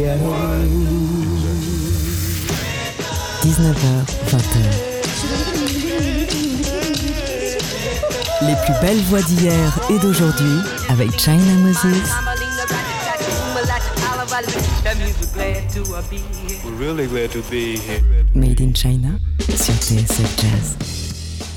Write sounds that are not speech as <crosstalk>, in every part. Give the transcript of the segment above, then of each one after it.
19h, 20h. Les plus belles voix d'hier et d'aujourd'hui avec China Moses. Made in China sur TSF Jazz.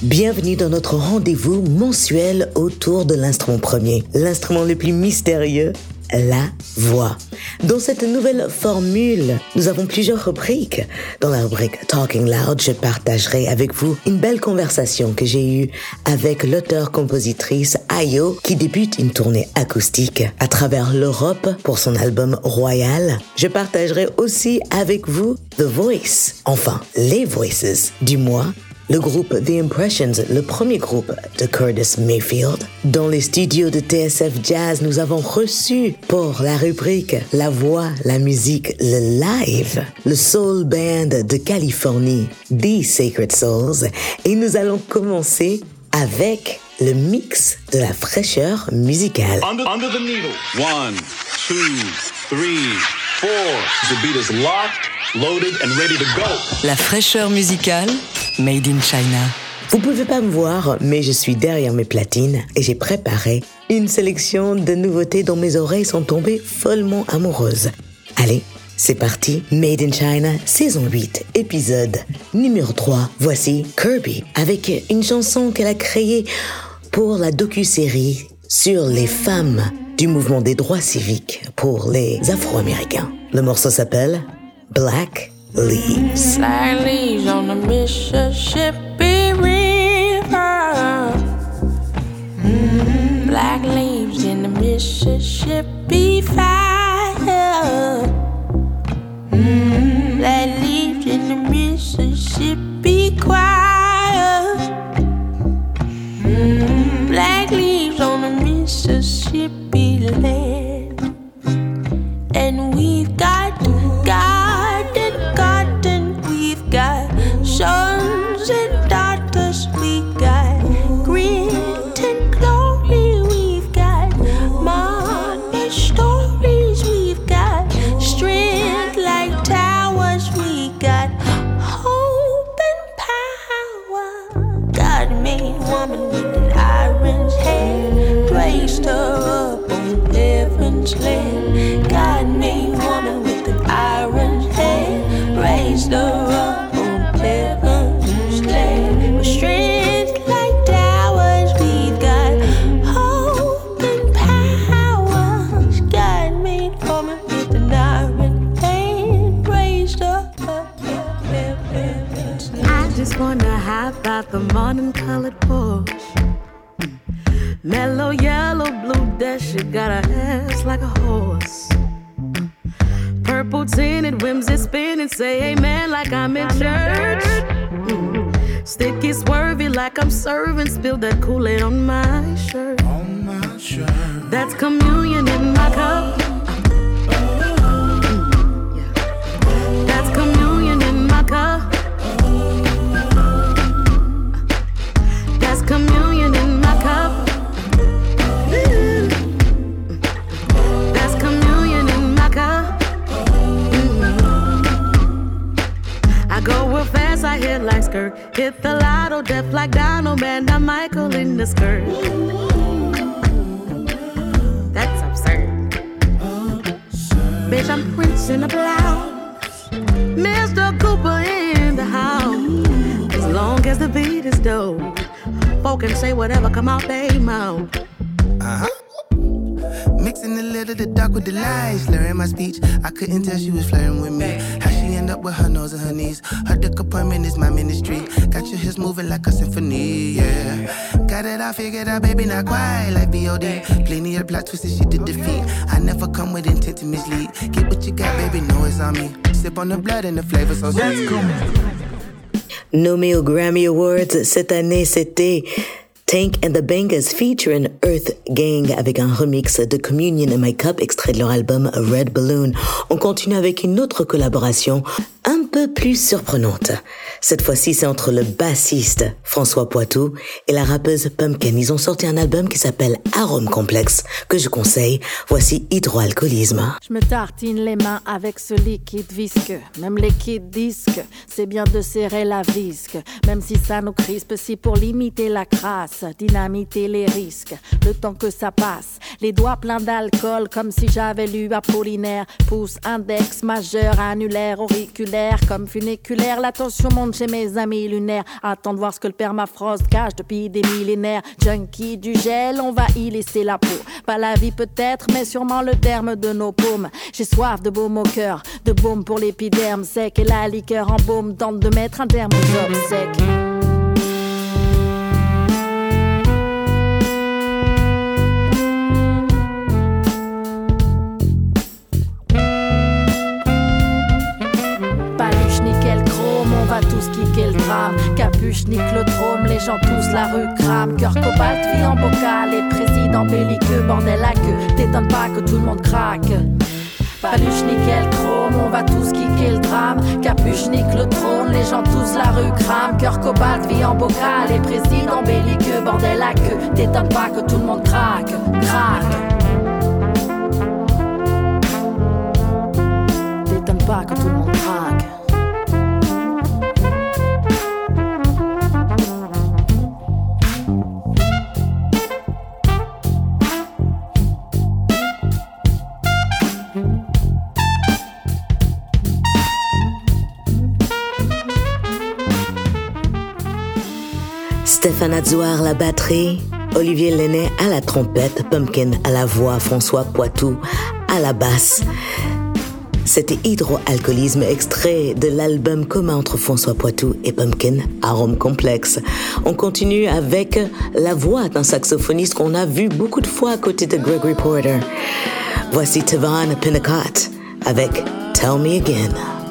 Bienvenue dans notre rendez-vous mensuel autour de l'instrument premier, l'instrument le plus mystérieux, la voix. Dans cette nouvelle formule, nous avons plusieurs rubriques. Dans la rubrique Talking Loud, je partagerai avec vous une belle conversation que j'ai eue avec l'auteur-compositrice Ayo qui débute une tournée acoustique à travers l'Europe pour son album Royal. Je partagerai aussi avec vous The Voice, enfin les Voices du mois le groupe The Impressions, le premier groupe de Curtis Mayfield. Dans les studios de TSF Jazz, nous avons reçu pour la rubrique La voix, la musique, le live, le soul band de Californie, The Sacred Souls. Et nous allons commencer avec le mix de la fraîcheur musicale. Under, the needle. One, two, three, four. The beat is locked, loaded, and ready to go. La fraîcheur musicale, made in China. Vous pouvez pas me voir, mais je suis derrière mes platines et j'ai préparé une sélection de nouveautés dont mes oreilles sont tombées follement amoureuses. Allez, c'est parti, Made in China, saison 8, épisode numéro 3. Voici Kirby avec une chanson qu'elle a créée pour la docu-série sur les femmes du mouvement des droits civiques pour les Afro-Américains. Le morceau s'appelle Black Leaves. Black leaves on the Mississippi River. Mm, Black leaves in the Mississippi fire. Mm, Black leaves in the Mississippi choir. Mm, Black leaves Mississippi land. And we've got on the blood and the flavor so sweet. Nommé aux Grammy Awards cette année, c'était Tank and the Bangers featuring Earth Gang avec un remix de Communion in My Cup extrait de leur album Red Balloon. On continue avec une autre collaboration un peu plus surprenante. Cette fois-ci, c'est entre le bassiste François Poitou et la rappeuse Pumpkin. Ils ont sorti un album qui s'appelle Arôme Complexe, que je conseille. Voici Hydroalcoolisme. Je me tartine les mains avec ce liquide visqueux. Même les kits disques, c'est bien de serrer la visque. Même si ça nous crispe, si pour limiter la crasse, dynamiter les risques. Le temps que ça passe, les doigts pleins d'alcool, comme si j'avais lu Apollinaire. Pouce, index, majeur, annulaire, auriculaire, comme funiculaire. L'attention monte chez mes amis lunaires. Attends de voir ce que le permafrost cache depuis des millénaires. Junkie du gel, on va y laisser la peau. Pas la vie peut-être, mais sûrement le terme de nos paumes. J'ai soif de baume au cœur, de baume pour l'épiderme sec et la liqueur en baume tente de mettre un terme aux. Tous le drame. Capuche, niclotrome, les gens tous la rue crame. Cœur cobalt, vie en bocal et président belliqueux, bordel à queue. T'étonnes pas que tout le monde craque. Paluche, nickel, chrome, on va tous kicker le drame. Capuche, niclotrone, les gens tous la rue crame. Cœur cobalt, vie en bocal et président belliqueux, bordel à queue. T'étonnes pas que tout le monde craque, craque. T'étonnes pas que tout le monde craque. Stéphane Azouar la batterie, Olivier Lenné à la trompette, Pumpkin à la voix, François Poitou à la basse. C'était Hydroalcoolisme, extrait de l'album commun entre François Poitou et Pumpkin, Arôme Complexe. On continue avec la voix d'un saxophoniste qu'on a vu beaucoup de fois à côté de Gregory Porter. Voici Tavon Pinnacott avec Tell Me Again.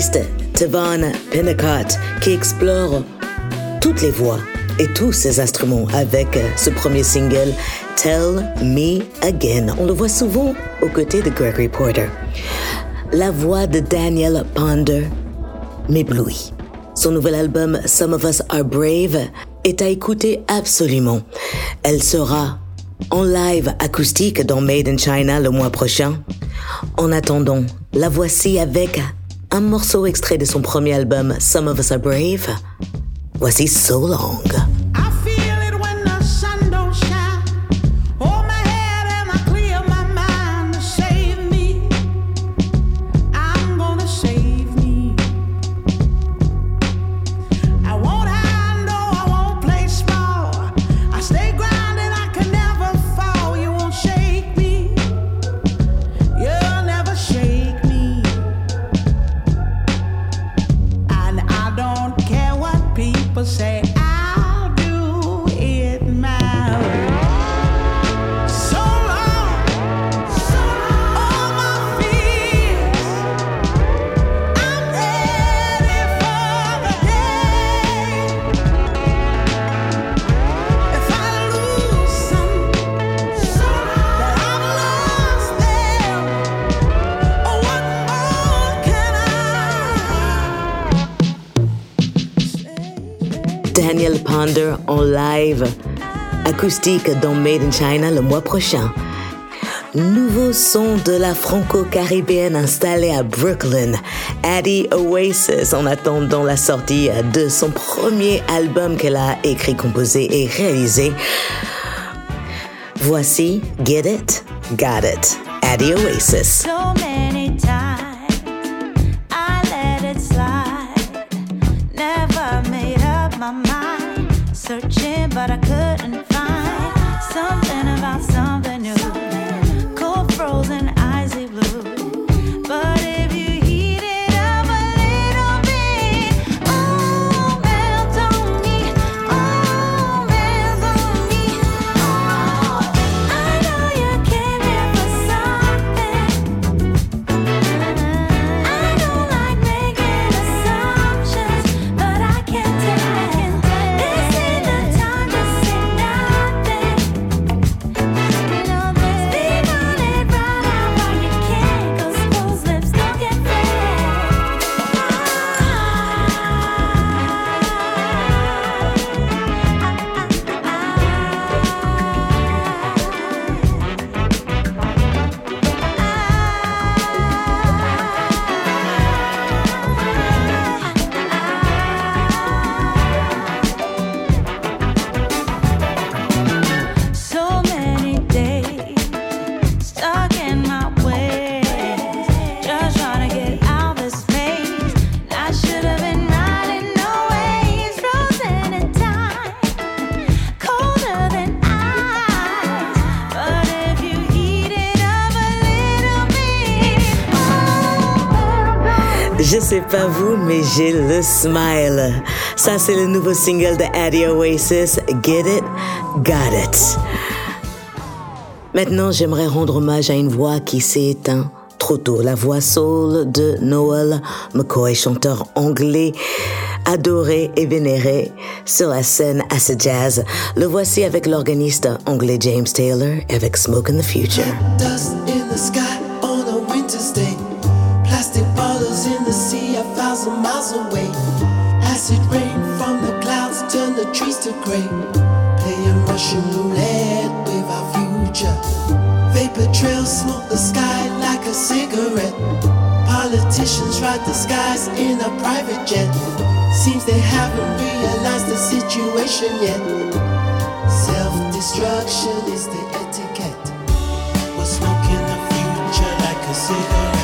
Saxophoniste Tavon Pinnacott qui explore toutes les voix et tous ses instruments avec ce premier single Tell Me Again. On le voit souvent aux côtés de Gregory Porter. La voix de Daniel Ponder m'éblouit. Son nouvel album Some of Us Are Brave est à écouter absolument. Elle sera en live acoustique dans Made in China le mois prochain. En attendant, la voici avec un morceau extrait de son premier album Some of Us Are Brave. Voici So Long. En live acoustique dans Made in China le mois prochain. Nouveau son de la franco-caribéenne installée à Brooklyn, Addie Oasis, en attendant la sortie de son premier album qu'elle a écrit, composé et réalisé. Voici Get It, Got It, Addie Oasis. Pas vous, mais j'ai le smile. Ça, c'est le nouveau single de Addie Oasis, Get It, Got It. Maintenant, j'aimerais rendre hommage à une voix qui s'est éteinte trop tôt. La voix soul de Noel McCoy, chanteur anglais adoré et vénéré sur la scène acid jazz. Le voici avec l'organiste anglais James Taylor avec Smoke in the Future. Gray. Playing Russian roulette with our future. Vapor trails smoke the sky like a cigarette. Politicians ride the skies in a private jet. Seems they haven't realized the situation yet. Self destruction is the etiquette. We're smoking the future like a cigarette.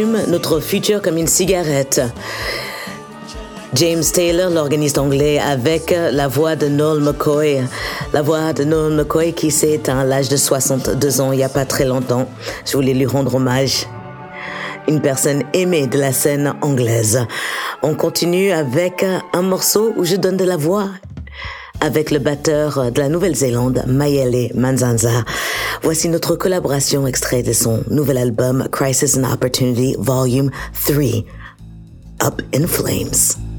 Notre futur comme une cigarette. James Taylor, l'organiste anglais, avec la voix de Noel McCoy. La voix de Noel McCoy qui s'est éteint à l'âge de 62 ans il n'y a pas très longtemps. Je voulais lui rendre hommage. Une personne aimée de la scène anglaise. On continue avec un morceau où je donne de la voix avec le batteur de la Nouvelle-Zélande, Mayele Manzanza. Voici notre collaboration extrait de son nouvel album Crisis and Opportunity Volume 3, Up in Flames.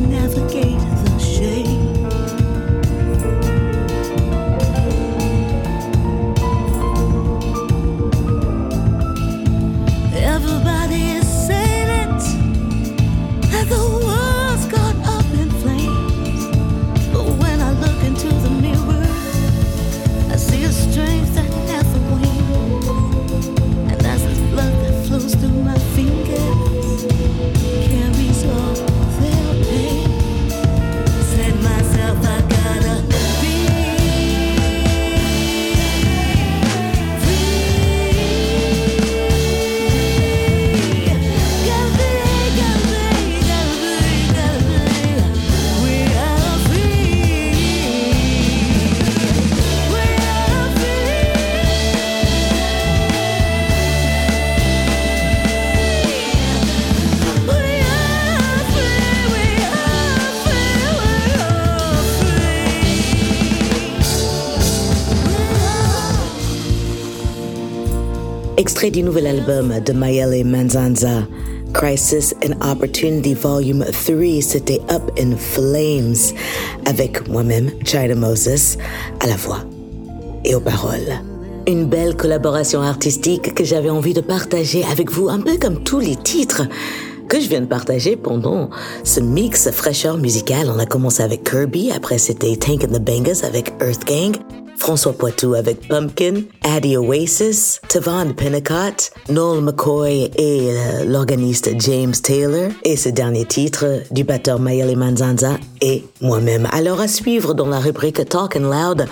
Navigate extrait du nouvel album de Mayele Manzanza. Crisis and Opportunity Volume 3, c'était Up in Flames, avec moi-même, China Moses, à la voix et aux paroles. Une belle collaboration artistique que j'avais envie de partager avec vous, un peu comme tous les titres que je viens de partager pendant ce mix fraîcheur musicale. On a commencé avec Kirby, après c'était Tank and the Bangers avec Earth Gang, François Poitou avec Pumpkin, Addie Oasis, Tavon Pennicott, Noel McCoy et euh, l'organiste James Taylor, et ce dernier titre du batteur Mayele Manzanza et moi-même. Alors à suivre dans la rubrique Talk Loud,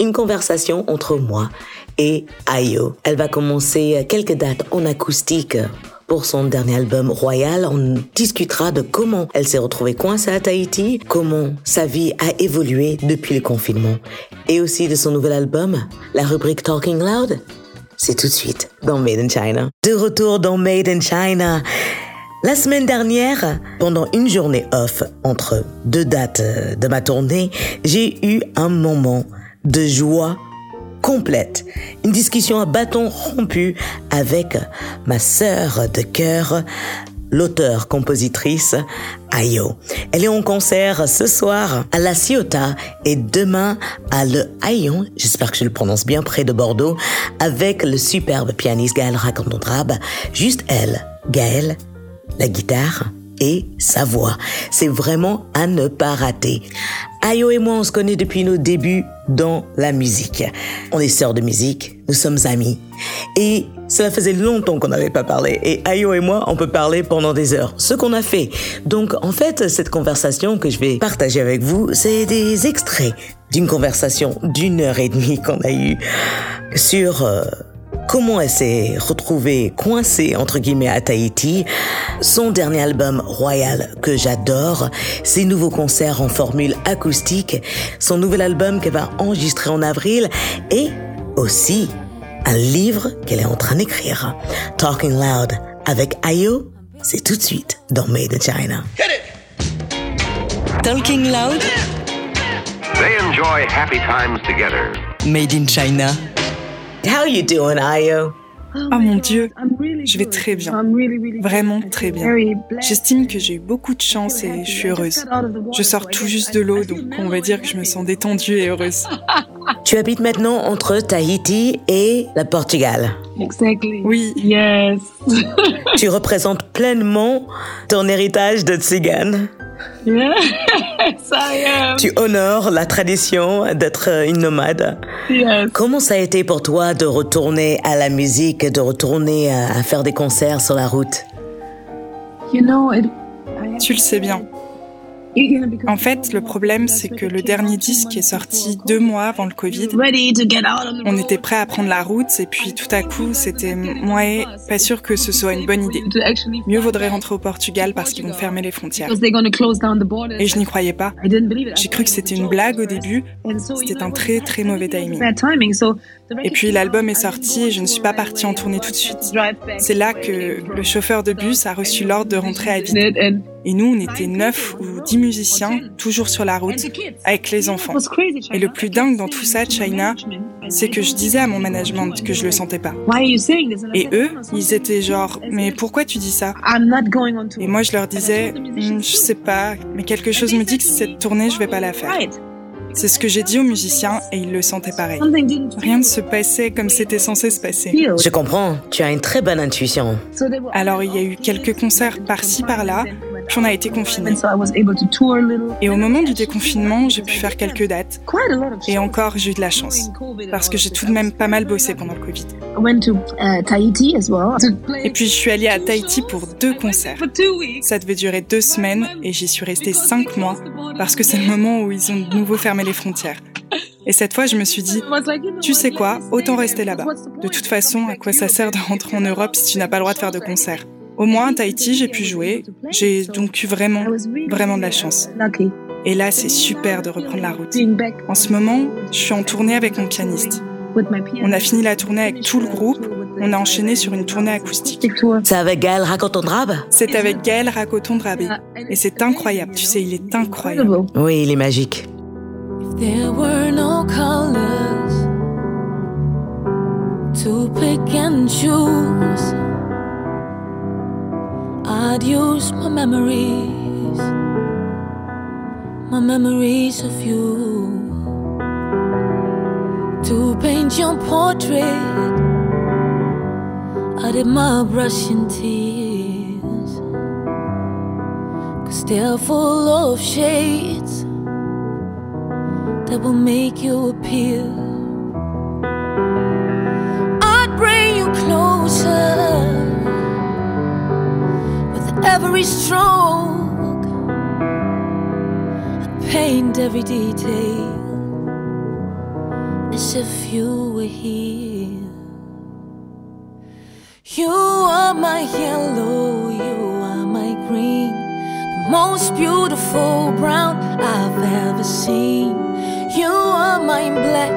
une conversation entre moi et Ayo. Elle va commencer quelques dates en acoustique pour son dernier album Royal. On discutera de comment elle s'est retrouvée coincée à Tahiti, comment sa vie a évolué depuis le confinement, et aussi de son nouvel album, la rubrique Talking Loud. C'est tout de suite dans Made in China. De retour dans Made in China. La semaine dernière, pendant une journée off entre deux dates euh, de ma tournée, j'ai eu un moment de joie complète. Une discussion à bâton rompu avec ma sœur de cœur, l'auteur-compositrice Ayo. Elle est en concert ce soir à La Ciotat et demain à Le Haillon, j'espère que je le prononce bien, près de Bordeaux, avec le superbe pianiste Gaël Racontondrabe. Juste elle, Gaël, la guitare et sa voix. C'est vraiment à ne pas rater. Ayo et moi, on se connaît depuis nos débuts dans la musique. On est sœurs de musique, nous sommes amis. Et cela faisait longtemps qu'on n'avait pas parlé. Et Ayo et moi, on peut parler pendant des heures. Ce qu'on a fait. Donc, en fait, cette conversation que je vais partager avec vous, c'est des extraits d'une conversation d'une heure et demie qu'on a eue sur euh, comment elle s'est retrouvée coincée entre guillemets à Tahiti, son dernier album Royal que j'adore, ses nouveaux concerts en formule acoustique, son nouvel album qu'elle va enregistrer en avril et aussi un livre qu'elle est en train d'écrire. Talking Loud avec Ayo, c'est tout de suite dans Made in China. Talking Loud, They enjoy happy times together. Made in China. How you doing, Ayo? Oh mon Dieu, je vais très bien. Vraiment très bien. J'estime que j'ai eu beaucoup de chance et je suis heureuse. Je sors tout juste de l'eau, donc on va dire que je me sens détendue et heureuse. <laughs> Tu habites maintenant entre Tahiti et le Portugal. Oui, Yes. Tu représentes pleinement ton héritage de tzigane. <laughs> Tu honores la tradition d'être une nomade. Yes. Comment ça a été pour toi de retourner à la musique, de retourner à à faire des concerts sur la route? You know, it, tu le sais bien. En fait, le problème, c'est que le dernier disque est sorti deux mois avant le Covid. on était prêt à prendre la route et puis tout à coup, c'était ouais, pas sûr que ce soit une bonne idée. Mieux vaudrait rentrer au Portugal parce qu'ils vont fermer les frontières. Et je n'y croyais pas. J'ai cru que c'était une blague au début. C'était un très très mauvais timing. Et puis l'album est sorti et je ne suis pas partie en tournée tout de suite. C'est là que le chauffeur de bus a reçu l'ordre de rentrer à vide. Et nous, on était neuf ou dix musiciens, toujours sur la route, avec les enfants. Et le plus dingue dans tout ça, China, c'est que je disais à mon management que je le sentais pas. Why are you saying this? And I Et eux, "No, no, ils étaient genre, mais pourquoi tu dis ça? I'm not going on tour. Et moi, je leur disais, Hmm, je sais pas, mais quelque chose me dit que cette tournée, je vais pas la faire. C'est ce que j'ai dit aux musiciens et ils le sentaient pareil. Rien ne se passait comme c'était censé se passer. Je comprends, tu as une très bonne intuition. Alors il y a eu quelques concerts par-ci par-là, puis on a été confinés. Et au moment du déconfinement, j'ai pu faire quelques dates. Et encore, j'ai eu de la chance. Parce que j'ai tout de même pas mal bossé pendant le Covid. Uh, Et puis je suis allée à Tahiti pour deux concerts. Ça devait durer deux semaines et j'y suis restée cinq mois parce que c'est le moment où ils ont de nouveau fermé les frontières. Et cette fois, je me suis dit, tu sais quoi, autant rester là-bas. De toute façon, à quoi ça sert de rentrer en Europe si tu n'as pas le droit de faire de concert Au moins, à Tahiti, j'ai pu jouer. J'ai donc eu vraiment, vraiment de la chance. Et là, c'est super de reprendre la route. En ce moment, je suis en tournée avec mon pianiste. On a fini la tournée avec tout le groupe. On a enchaîné sur une tournée acoustique. C'est avec Gaël Racontondrabe C'est avec Gaël Racoton-Drabé. Et c'est incroyable. Tu sais, il est incroyable. Oui, il est magique. There were no colors to pick and choose. I'd use my memories, my memories of you, to paint your portrait. I did my brush and tears, cause they're full of shades that will make you appear. Every stroke. I'd paint every detail as if you were here. You are my yellow, you are my green, the most beautiful brown I've ever seen. You are my black,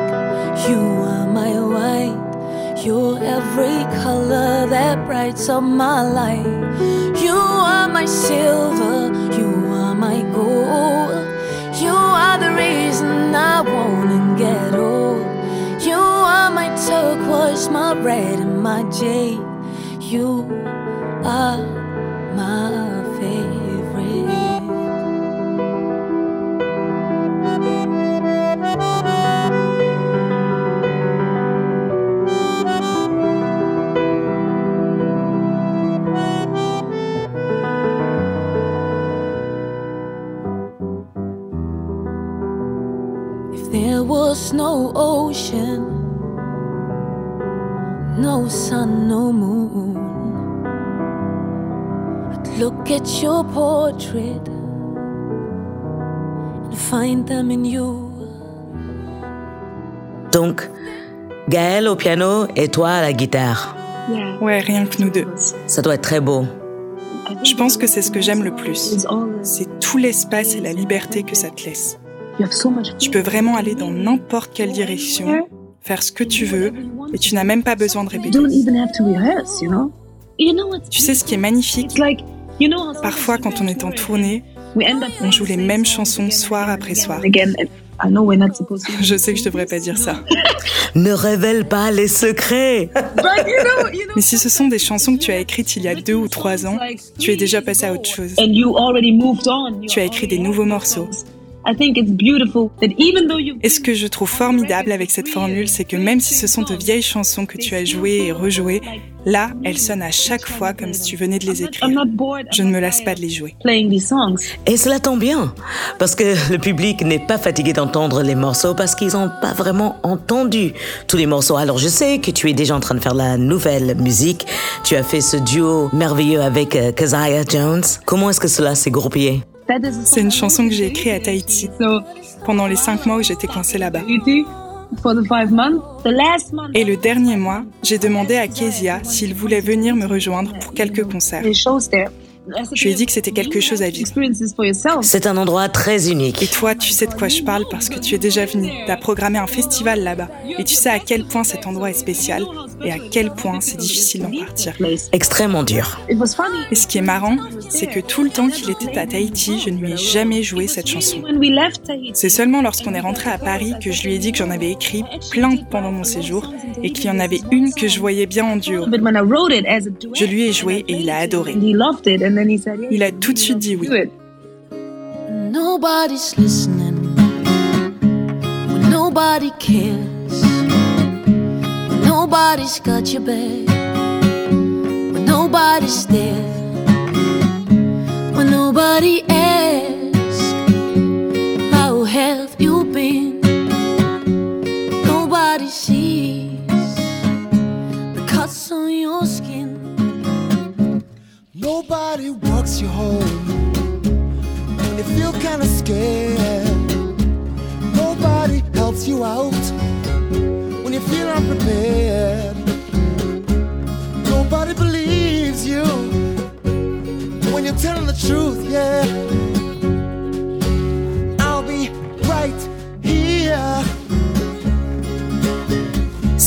you are my white, you're every color that brights up my life. You are my silver, you are my gold, you are the reason I wanna get old. You are my turquoise, my red, and my jade. You are my favorite. No ocean, no sun, no moon, I'd look at your portrait and find them in you. Donc, Gaël au piano et toi à la guitare. Ouais, rien que nous deux. Ça doit être très beau. Je pense que c'est ce que j'aime le plus. C'est tout l'espace et la liberté que ça te laisse. Tu peux vraiment aller dans n'importe quelle direction, faire ce que tu veux, et tu n'as même pas besoin de répéter. Tu sais ce qui est magnifique? Parfois, quand on est en tournée, on joue les mêmes chansons soir après soir. <laughs> Je sais que je devrais pas dire ça. Ne révèle pas les secrets. Mais si ce sont des chansons que tu as écrites il y a deux ou trois ans, tu es déjà passé à autre chose. Tu as écrit des nouveaux morceaux. Et ce que je trouve formidable avec cette formule, c'est que même si ce sont de vieilles chansons que tu as jouées et rejouées, là, elles sonnent à chaque fois comme si tu venais de les écrire. Je ne me lasse pas de les jouer. Et cela tombe bien, parce que le public n'est pas fatigué d'entendre les morceaux parce qu'ils n'ont pas vraiment entendu tous les morceaux. Alors je sais que tu es déjà en train de faire la nouvelle musique. Tu as fait ce duo merveilleux avec euh, Keziah Jones. Comment est-ce que cela s'est groupé? C'est une chanson que j'ai écrite à Tahiti pendant les cinq mois où j'étais coincée là-bas. Et le dernier mois, j'ai demandé à Kezia s'il voulait venir me rejoindre pour quelques concerts. Je lui ai dit que c'était quelque chose à vivre. C'est un endroit très unique. Et toi, tu sais de quoi je parle parce que tu es déjà venu. Tu as programmé un festival là-bas. Et tu sais à quel point cet endroit est spécial et à quel point c'est difficile d'en partir. Extrêmement dur. Et ce qui est marrant, c'est que tout le temps qu'il était à Tahiti, je ne lui ai jamais joué cette chanson. C'est seulement lorsqu'on est rentré à Paris que je lui ai dit que j'en avais écrit plein pendant mon séjour et qu'il y en avait une que je voyais bien en duo. Je lui ai joué et il a adoré. Il a tout de suite dit oui. Nobody's listening. Nobody cares. Nobody's got your back. Nobody's there. When nobody asks,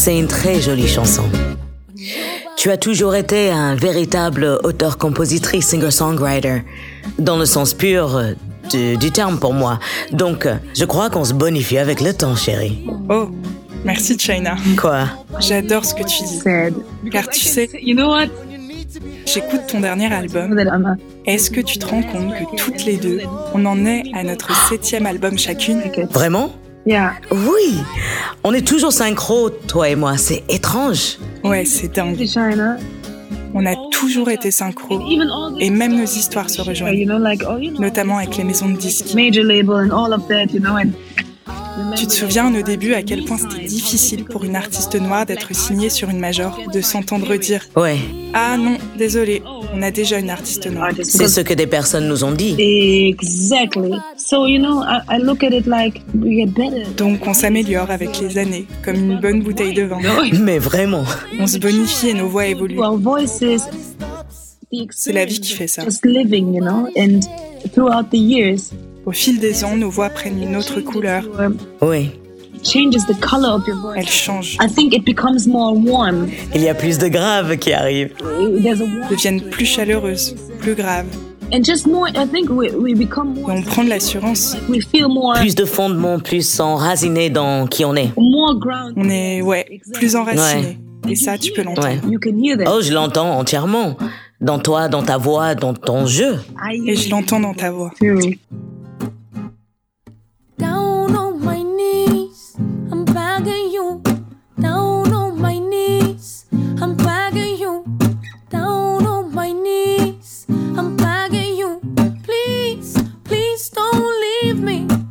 C'est une très jolie chanson. Tu as toujours été un véritable auteur-compositrice, singer-songwriter, dans le sens pur du, du terme pour moi. Donc, je crois qu'on se bonifie avec le temps, chérie. Oh, merci China. Quoi? J'adore ce que tu dis. Car tu sais, j'écoute ton dernier album. Est-ce que tu te rends compte que toutes les deux, on en est à notre septième album chacune? Vraiment? Oui. On est toujours synchro, toi et moi. C'est étrange. Ouais, c'est dingue. On a toujours été synchro et même nos histoires se rejoignent, notamment avec les maisons de disques. Tu te souviens au début à quel point c'était difficile pour une artiste noire d'être signée sur une major, de s'entendre dire Ouais. Ah non, désolé, on a déjà une artiste noire. C'est ce que des personnes nous ont dit. Exactly. So, you know, I, I look at it like we get better. Donc on s'améliore avec les années, comme une bonne bouteille de vin. <laughs> Mais vraiment. On se bonifie et nos voix évoluent. Our voices, C'est la vie qui fait ça. just living, you know, and throughout the years, Au fil des ans, nos voix prennent une autre couleur. Oui. it changes the color of your voice. Elles changent, I think it becomes more warm. Il y a plus de graves qui arrivent. There's a warmth. deviennent plus chaleureuses, plus graves. And just more, I think we, we become Et more, on prend de l'assurance. we feel more, Plus de fondement, plus enraciné dans qui on est. On est, ouais, plus enracinés. Et ça, tu peux l'entendre. Ouais. You can hear that. Oh, je l'entends entièrement. Dans toi, dans ta voix, dans ton jeu. I Et je l'entends dans ta voix. Leave me.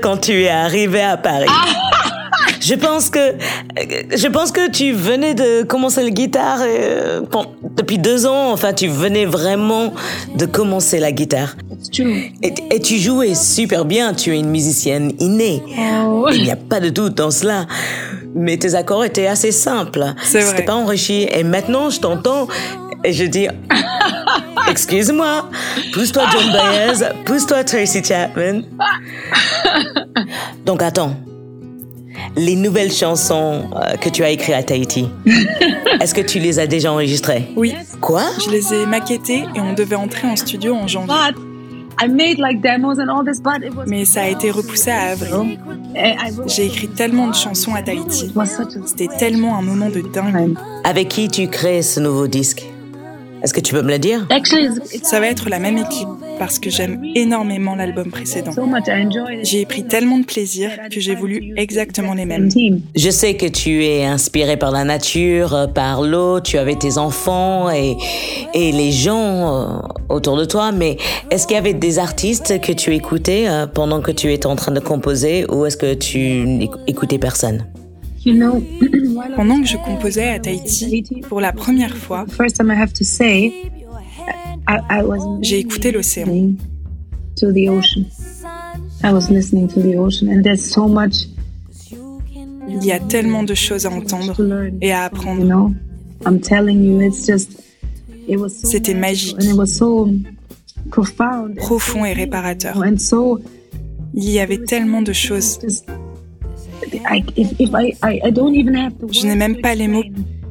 Quand tu es arrivé à Paris. Je pense que je pense que tu venais de commencer la guitare euh, bon, depuis deux ans. Enfin, tu venais vraiment de commencer la guitare. Et, et tu jouais super bien. Tu es une musicienne innée. Oh. Il n'y a pas de doute dans cela. Mais tes accords étaient assez simples. C'était pas enrichi. Et maintenant, je t'entends et je dis, <laughs> excuse-moi, pousse-toi John Baez, pousse-toi Tracy Chapman. <laughs> Donc attends, les nouvelles chansons euh, que tu as écrites à Tahiti, <laughs> est-ce que tu les as déjà enregistrées? Oui, Quoi? Je les ai maquettées et on devait entrer en studio en janvier. But I made like demos and all this, but it was. Mais ça a été repoussé à avril. Wrote- J'ai écrit tellement de chansons à Tahiti. C'était tellement un moment de dingue. Avec qui tu crées ce nouveau disque? Est-ce que tu peux me le dire? Actually, it's, it's Ça va être la même équipe parce que j'aime énormément l'album précédent. so much. I enjoyed it. J'y ai pris tellement de plaisir que j'ai voulu exactement les mêmes. Je sais que tu es inspiré par la nature, par l'eau, tu avais tes enfants et, et les gens euh, autour de toi, mais est-ce qu'il y avait des artistes que tu écoutais euh, pendant que tu étais en train de composer ou est-ce que tu n'écoutais personne? Pendant <clears throat> que je composais à Tahiti, pour la première fois, first time I have to say, I, I was j'ai écouté l'océan. listening to the ocean. I was listening to the ocean, and there's so much Il y a tellement de choses à entendre et à apprendre. know, I'm telling you, it's just it was so C'était magique. Profond et réparateur. and so Il y avait tellement de choses. Je n'ai même pas les mots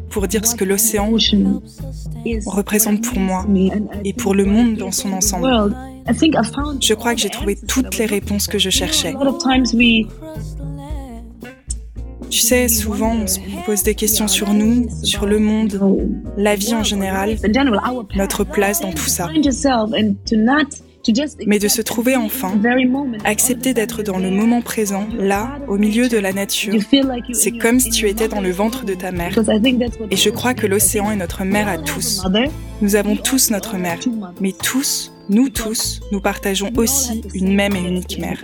pour dire ce que l'océan représente pour moi et pour le monde dans son ensemble. Je crois que j'ai trouvé toutes les réponses que je cherchais. Tu sais, souvent on se pose des questions sur nous, sur le monde, la vie en général, notre place dans tout ça. Mais de se trouver enfin, accepter d'être dans le moment présent, là, au milieu de la nature. C'est comme si tu étais dans le ventre de ta mère. Et je crois que l'océan est notre mère à tous. Nous avons tous notre mère, mais tous, nous tous, nous partageons aussi une même et unique mère.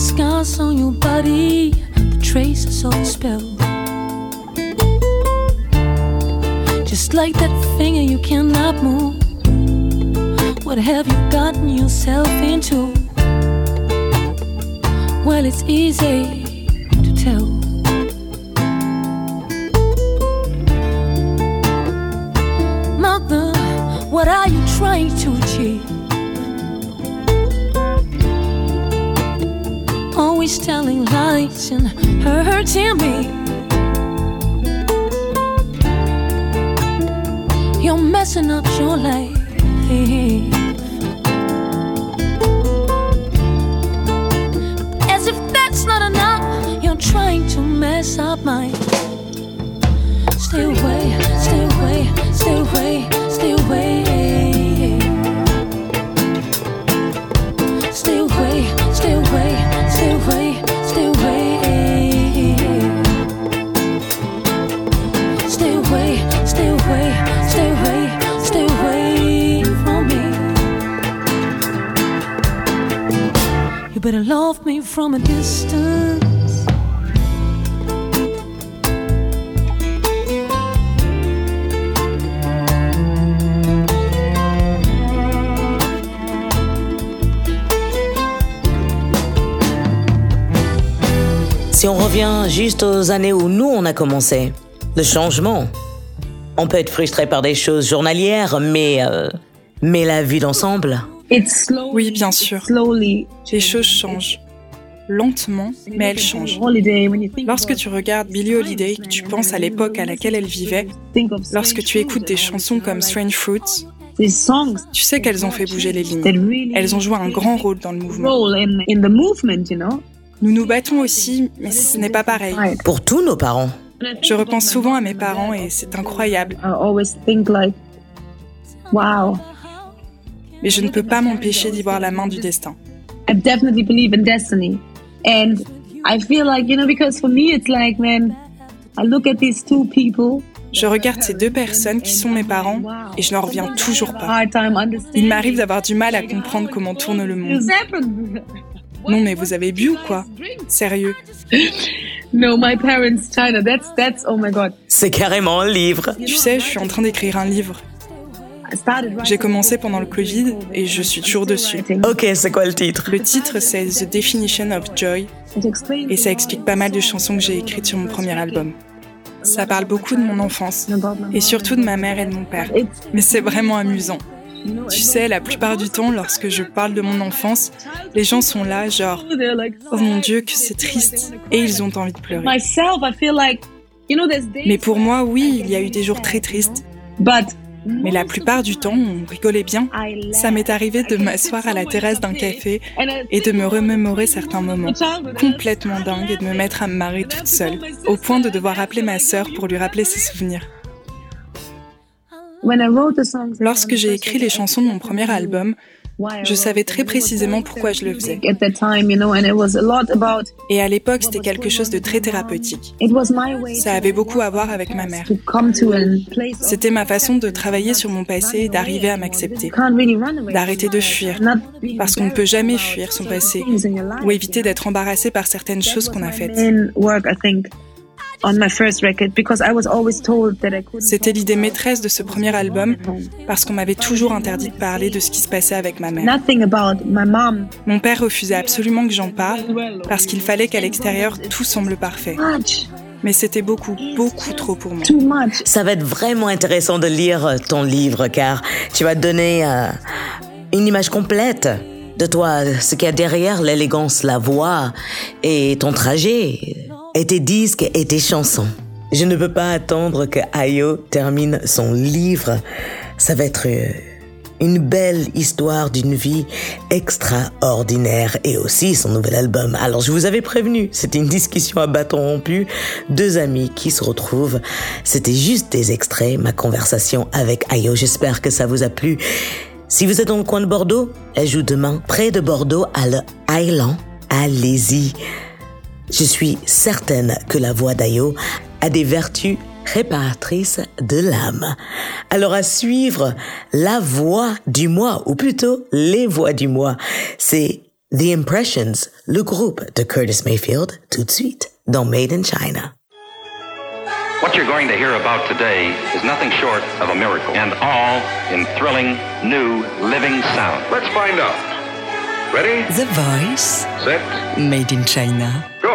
Scars on your body? The traces of a spell. Just like that finger you cannot move. What have you gotten yourself into? Well, it's easy to tell. Mother, what are you trying to achieve? Always telling lies and hurting me. You're messing up your life. As if that's not enough, you're trying to mess up mine. Stay away, stay away, stay away, stay away. Me from a distance. Si on revient juste aux années où nous on a commencé, le changement. On peut être frustré par des choses journalières, mais euh, mais la vie d'ensemble. Oui, bien sûr. Les choses changent. Lentement, mais elles changent. Lorsque tu regardes Billie Holiday, tu penses à l'époque à laquelle elle vivait, lorsque tu écoutes des chansons comme Strange Fruits, tu sais qu'elles ont fait bouger les lignes. Elles ont joué un grand rôle dans le mouvement. Nous nous battons aussi, mais ce n'est pas pareil. Pour tous nos parents. Je repense souvent à mes parents et c'est incroyable. Wow. Mais je ne peux pas m'empêcher d'y voir la main du destin. I definitely believe in destiny. And I feel like, you know, because for me, it's like, man, I look at these two people. Je regarde ces deux personnes qui sont mes parents et je n'en reviens toujours pas. Il m'arrive d'avoir du mal à comprendre comment tourne le monde. Non mais vous avez bu ou quoi? Sérieux? No, my parents, China, that's, that's, oh my god. C'est carrément un livre. Tu sais, je suis en train d'écrire un livre. J'ai commencé pendant le Covid et je suis toujours dessus. Ok, c'est quoi le titre? Le titre c'est The Definition of Joy et ça explique pas mal de chansons que j'ai écrites sur mon premier album. Ça parle beaucoup de mon enfance et surtout de ma mère et de mon père. Mais c'est vraiment amusant. Tu sais, la plupart du temps, lorsque je parle de mon enfance, les gens sont là, genre, oh mon Dieu, que c'est triste, et ils ont envie de pleurer. Mais pour moi, oui, il y a eu des jours très tristes. Mais la plupart du temps, on rigolait bien. Ça m'est arrivé de m'asseoir à la terrasse d'un café et de me remémorer certains moments complètement dingues et de me mettre à me marrer toute seule, au point de devoir appeler ma sœur pour lui rappeler ses souvenirs. Lorsque j'ai écrit les chansons de mon premier album, je savais très précisément pourquoi je le faisais. Et à l'époque, c'était quelque chose de très thérapeutique. Ça avait beaucoup à voir avec ma mère. C'était ma façon de travailler sur mon passé et d'arriver à m'accepter. D'arrêter de fuir. Parce qu'on ne peut jamais fuir son passé ou éviter d'être embarrassé par certaines choses qu'on a faites. C'était l'idée maîtresse de ce premier album parce qu'on m'avait toujours interdit de parler de ce qui se passait avec ma mère. Mon père refusait absolument que j'en parle parce qu'il fallait qu'à l'extérieur tout semble parfait. Mais c'était beaucoup, beaucoup trop pour moi. Ça va être vraiment intéressant de lire ton livre car tu vas te donner euh, une image complète de toi, ce qu'il y a derrière l'élégance, la voix et ton trajet et tes disques et tes chansons. Je ne peux pas attendre que Ayo termine son livre. Ça va être euh, Une belle histoire d'une vie extraordinaire et aussi son nouvel album. Alors je vous avais prévenu, c'était une discussion à bâton rompu, deux amis qui se retrouvent. C'était juste des extraits, ma conversation avec Ayo. J'espère que ça vous a plu. Si vous êtes dans le coin de Bordeaux, elle joue demain près de Bordeaux à le Highland. Allez-y. Je suis certaine que la voix d'Ayo a des vertus réparatrices de l'âme. Alors à suivre la voix du mois, ou plutôt les voix du mois, c'est The Impressions, le groupe de Curtis Mayfield, tout de suite dans Made in China. What you're going to hear about today is nothing short of a miracle, and all in thrilling, new, living sound. Let's find out. Ready? The Voice, Set, Made in China. go.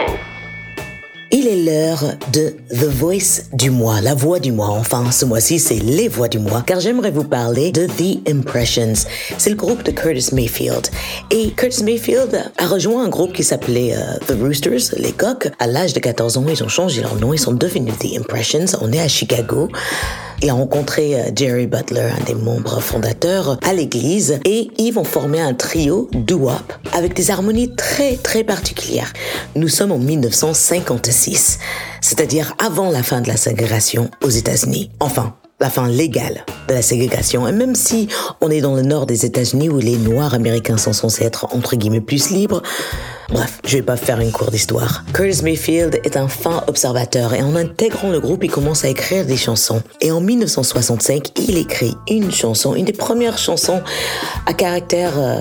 Il est l'heure de The Voice du mois, la voix du mois. Enfin, ce mois-ci, c'est les voix du mois, car j'aimerais vous parler de The Impressions. C'est le groupe de Curtis Mayfield. Et Curtis Mayfield a rejoint un groupe qui s'appelait euh, The Roosters, les coqs. À l'âge de 14 ans, ils ont changé leur nom, ils sont devenus The Impressions. On est à Chicago. Il a rencontré euh, Jerry Butler, un des membres fondateurs, à l'église et ils vont former un trio doo-wop avec des harmonies très très particulières. Nous sommes en 1956, c'est-à-dire avant la fin de la ségrégation aux États-Unis. Enfin, la fin légale de la ségrégation. Et même si on est dans le nord des États-Unis où les Noirs américains sont censés être entre guillemets plus libres, bref, je vais pas faire une cour d'histoire. Curtis Mayfield est un fin observateur et en intégrant le groupe, il commence à écrire des chansons. Et en 1965, il écrit une chanson, une des premières chansons à caractère euh,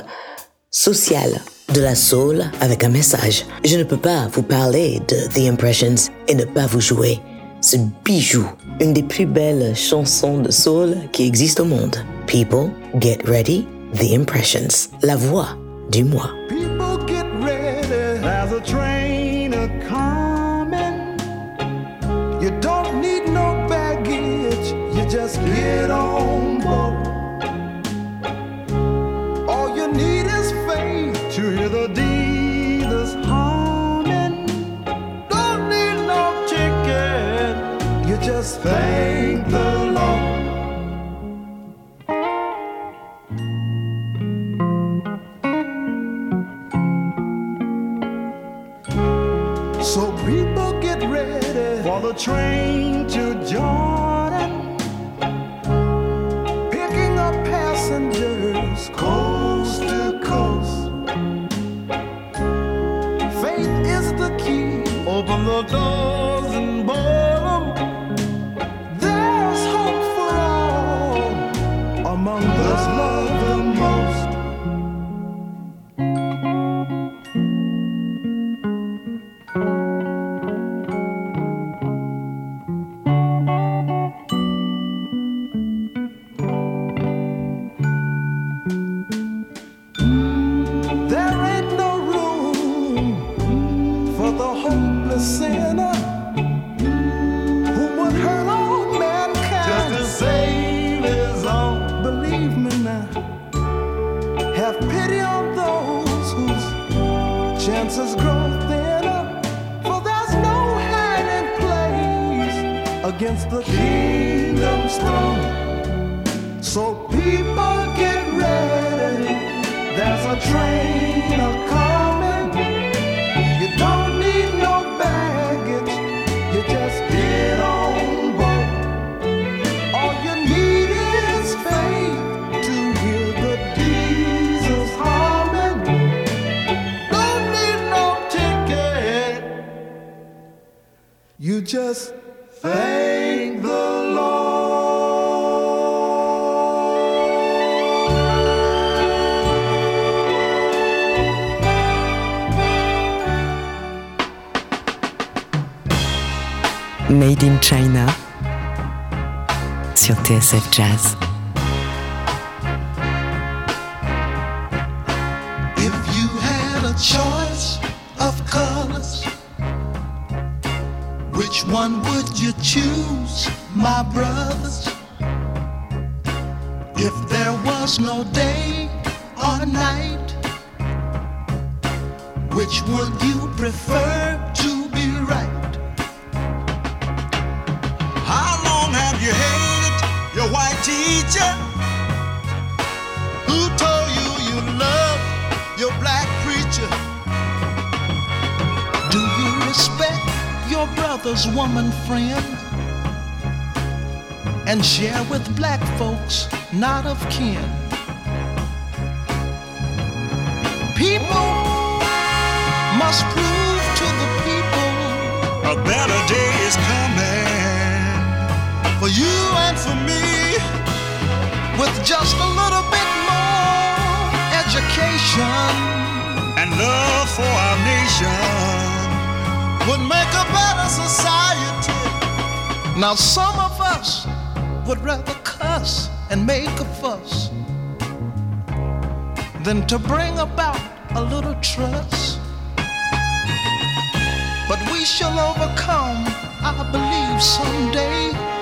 social de la soul avec un message. Je ne peux pas vous parler de The Impressions et ne pas vous jouer ce bijou, une des plus belles chansons de soul qui existent au monde. People, get ready, The Impressions, la voix du mois. Train a coming. You don't need no baggage, you just get on board. All you need is faith to hear the dealers humming. Don't need no ticket, you just thank train Jazz. If you had a choice of colors, which one would you choose, my brothers? If there was no day or night, which would you prefer to white teacher who told you you love your black preacher. Do you respect your brother's woman friend? And share with black folks not of kin. People must prove to the people a better day is coming for you and for me with just a little bit more education and love for our nation would make a better society. Now, some of us would rather cuss and make a fuss than to bring about a little trust. But we shall overcome, I believe, someday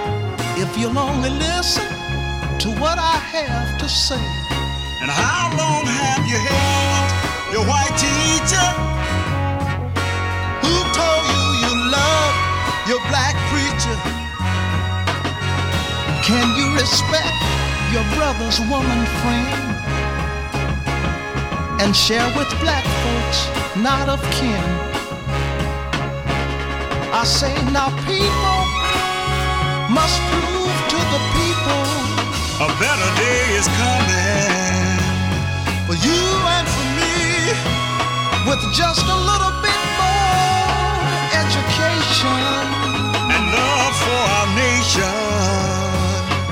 if you'll only listen to what I have to say. And how long have you held your white teacher? Who told you you love your black preacher? Can you respect your brother's woman friend? And share with black folks not of kin. I say now people must prove to the people a better day is coming for you and for me with just a little bit more education and love for our nation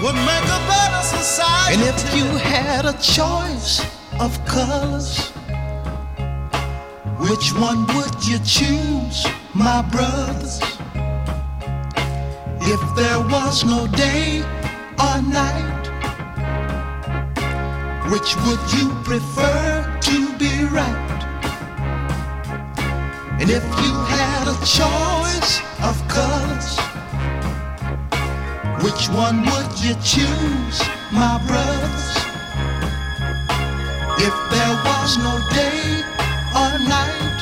would make a better society. And if you had a choice of colors, which one would you choose, my brothers? If there was no day or night, which would you prefer to be right? And if you had a choice of colors, which one would you choose, my brothers? If there was no day or night,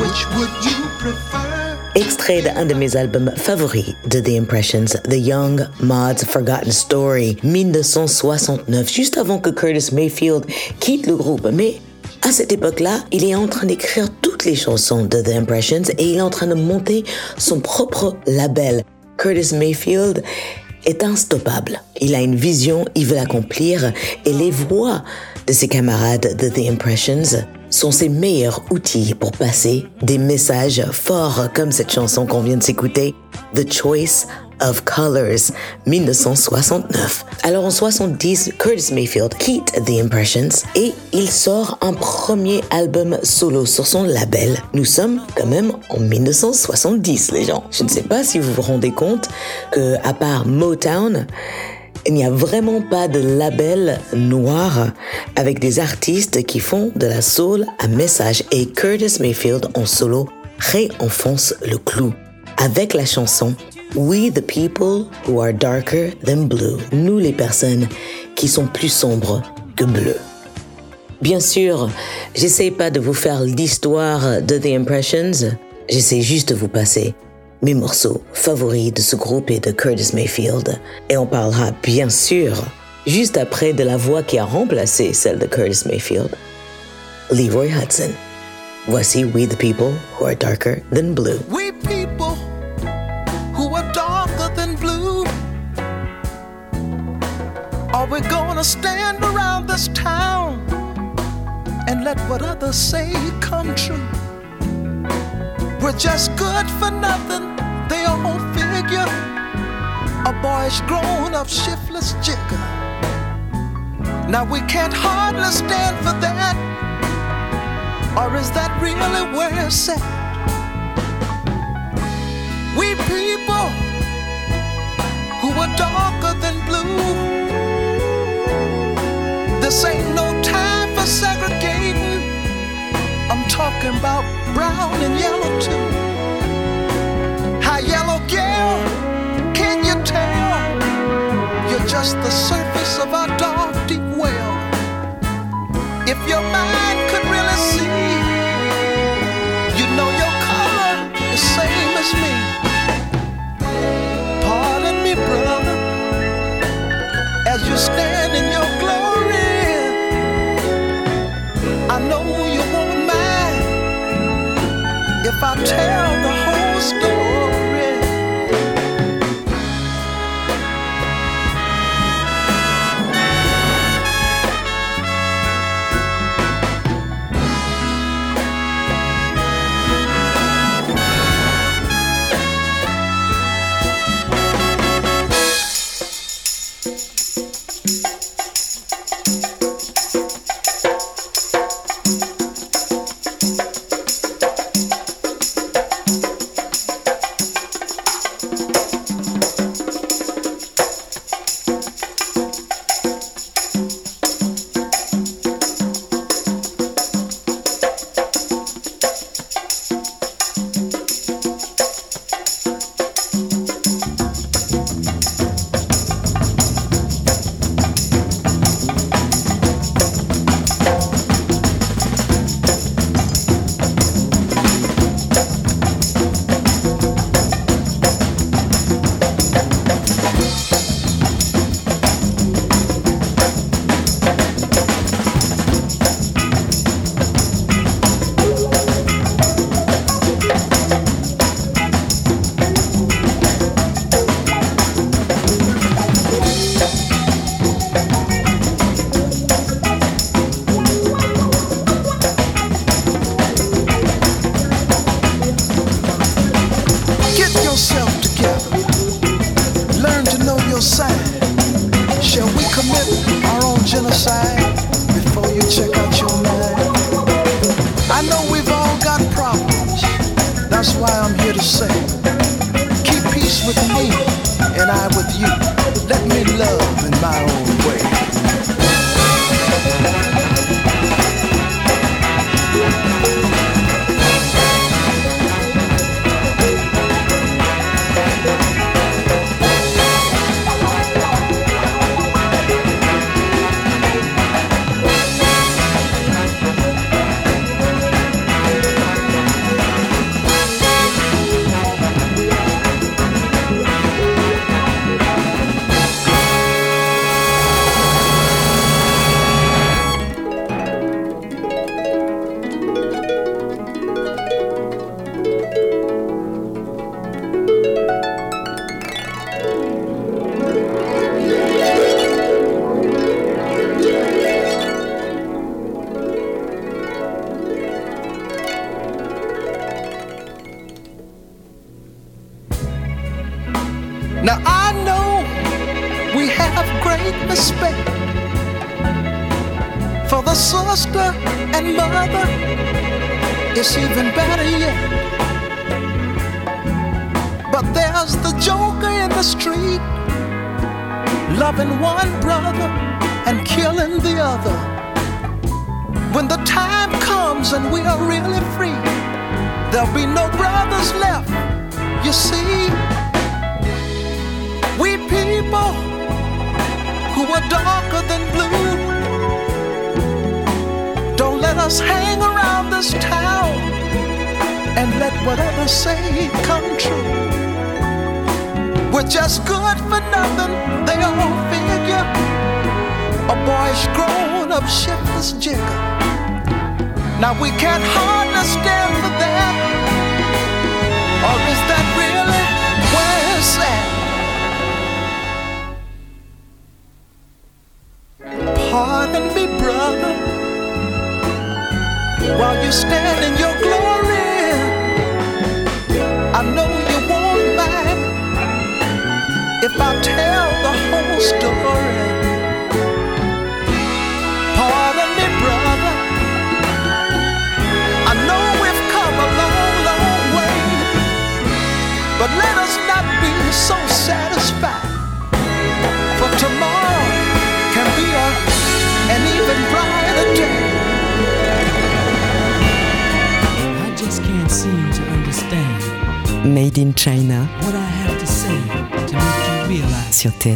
which would you prefer? Extrait d'un de mes albums favoris de The Impressions, The Young Mod's Forgotten Story, 1969, juste avant que Curtis Mayfield quitte le groupe. Mais à cette époque-là, il est en train d'écrire toutes les chansons de The Impressions et il est en train de monter son propre label. Curtis Mayfield est instoppable. Il a une vision, il veut l'accomplir et les voix de ses camarades de The Impressions sont ses meilleurs outils pour passer des messages forts comme cette chanson qu'on vient de s'écouter, The Choice of Colors, 1969. Alors en 70, Curtis Mayfield quitte The Impressions et il sort un premier album solo sur son label. Nous sommes quand même en 1970, les gens. Je ne sais pas si vous vous rendez compte que à part Motown, il n'y a vraiment pas de label noir avec des artistes qui font de la soul à message et Curtis Mayfield en solo réenfonce le clou avec la chanson We the people who are darker than blue. Nous les personnes qui sont plus sombres que bleues. Bien sûr, j'essaie pas de vous faire l'histoire de The Impressions, j'essaie juste de vous passer mes morceaux favoris de ce groupe et de Curtis Mayfield. Et on parlera bien sûr juste après de la voix qui a remplacé celle de Curtis Mayfield, Leroy Hudson. Voici We the People Who Are Darker Than Blue. We people who are darker than blue. Are we gonna stand around this town and let what others say come true? We're just good for nothing, they all figure. A boyish grown up shiftless jigger. Now we can't hardly stand for that. Or is that really where it's at? We people who are darker than blue. This ain't no time for segregating. I'm talking about brown and yellow too.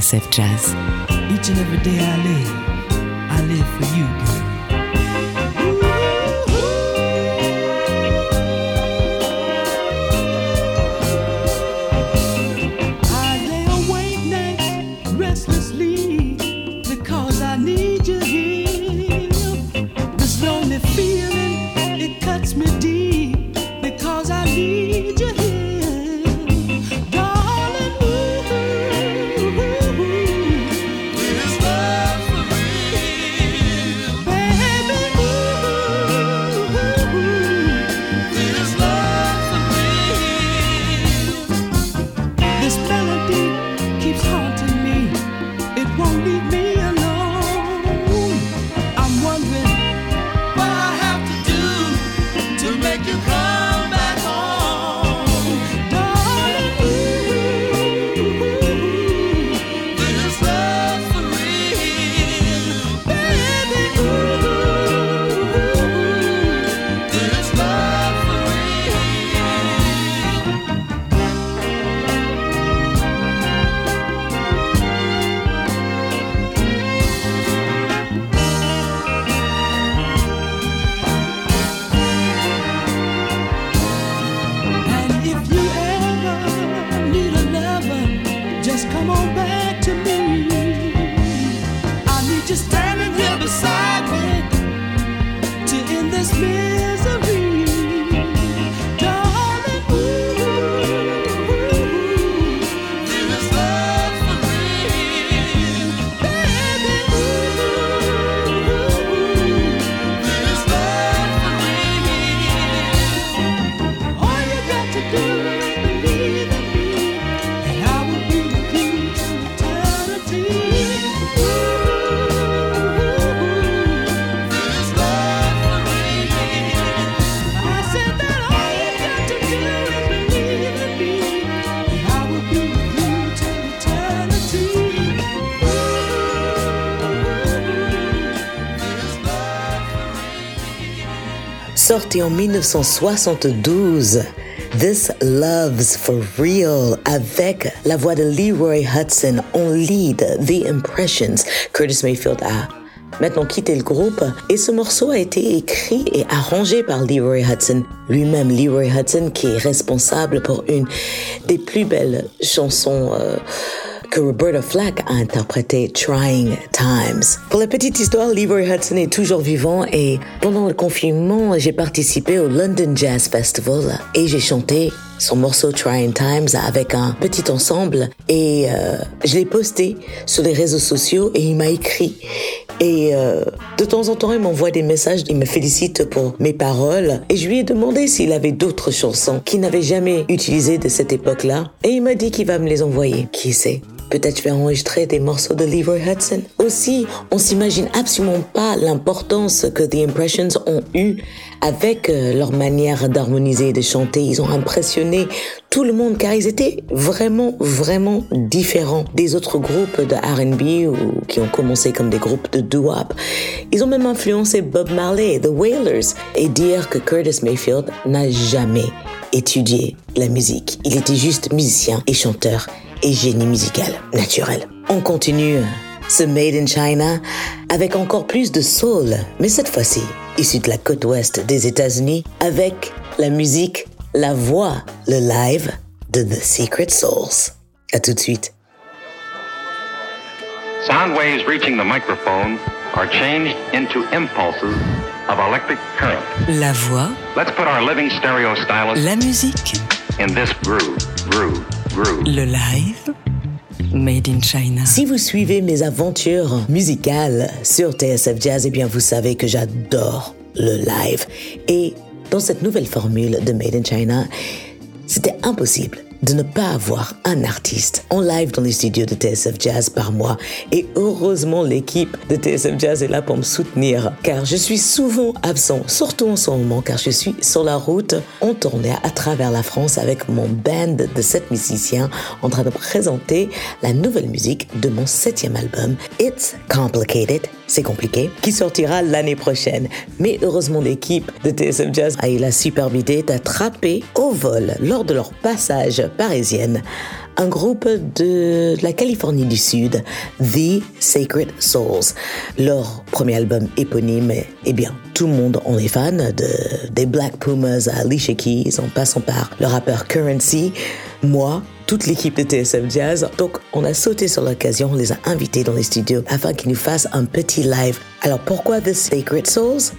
TSF Jazz. Sorti en 1972. This Love's for Real avec la voix de Leroy Hudson en lead The Impressions. Curtis Mayfield a maintenant quitté le groupe et ce morceau a été écrit et arrangé par Leroy Hudson. Lui-même, Leroy Hudson, qui est responsable pour une des plus belles chansons euh, que Roberta Flack a interprété Trying Times. Pour la petite histoire, Leroy Hudson est toujours vivant et pendant le confinement, j'ai participé au London Jazz Festival et j'ai chanté son morceau Trying Times avec un petit ensemble et euh, je l'ai posté sur les réseaux sociaux et il m'a écrit et euh, de temps en temps il m'envoie des messages, il me félicite pour mes paroles et je lui ai demandé s'il avait d'autres chansons qu'il n'avait jamais utilisées de cette époque-là et il m'a dit qu'il va me les envoyer. Qui sait? Peut-être je vais enregistrer des morceaux de Leroy Hudson. Aussi, on s'imagine absolument pas l'importance que The Impressions ont eu avec euh, leur manière d'harmoniser et de chanter. Ils ont impressionné tout le monde car ils étaient vraiment, vraiment différents des autres groupes de R&B ou qui ont commencé comme des groupes de doo-wop. Ils ont même influencé Bob Marley, The Wailers et dire que Curtis Mayfield n'a jamais étudié la musique. Il était juste musicien et chanteur et génie musical naturel. On continue ce Made in China avec encore plus de soul, mais cette fois-ci issu de la côte ouest des États-Unis avec la musique, la voix, le live de The Secret Souls. À tout de suite. Sound waves reaching the microphone are changed into impulses of electric current. La voix, Let's put our living stereo stylus la musique, in this groove, groove, groove. le live, Made in China. Si vous suivez mes aventures musicales sur TSF Jazz, eh bien vous savez que j'adore le live. Et dans cette nouvelle formule de Made in China, c'était impossible de ne pas avoir un artiste en live dans les studios de TSF Jazz par mois. Et heureusement, l'équipe de TSF Jazz est là pour me soutenir, car je suis souvent absent, surtout en ce moment, car je suis sur la route en tournée à travers la France avec mon band de sept musiciens en train de présenter la nouvelle musique de mon septième album, It's Complicated, c'est compliqué, qui sortira l'année prochaine. Mais heureusement, l'équipe de TSF Jazz a eu la superbe idée d'attraper au vol, lors de leur passage parisienne, un groupe de la Californie du Sud, The Sacred Souls. Leur premier album éponyme, eh bien, tout le monde en est fan, de, des Black Pumas à Alicia Keys, en passant par le rappeur Currency, moi, toute l'équipe de TSF Jazz. Donc, on a sauté sur l'occasion, on les a invités dans les studios afin qu'ils nous fassent un petit live. Alors, pourquoi The Sacred Souls?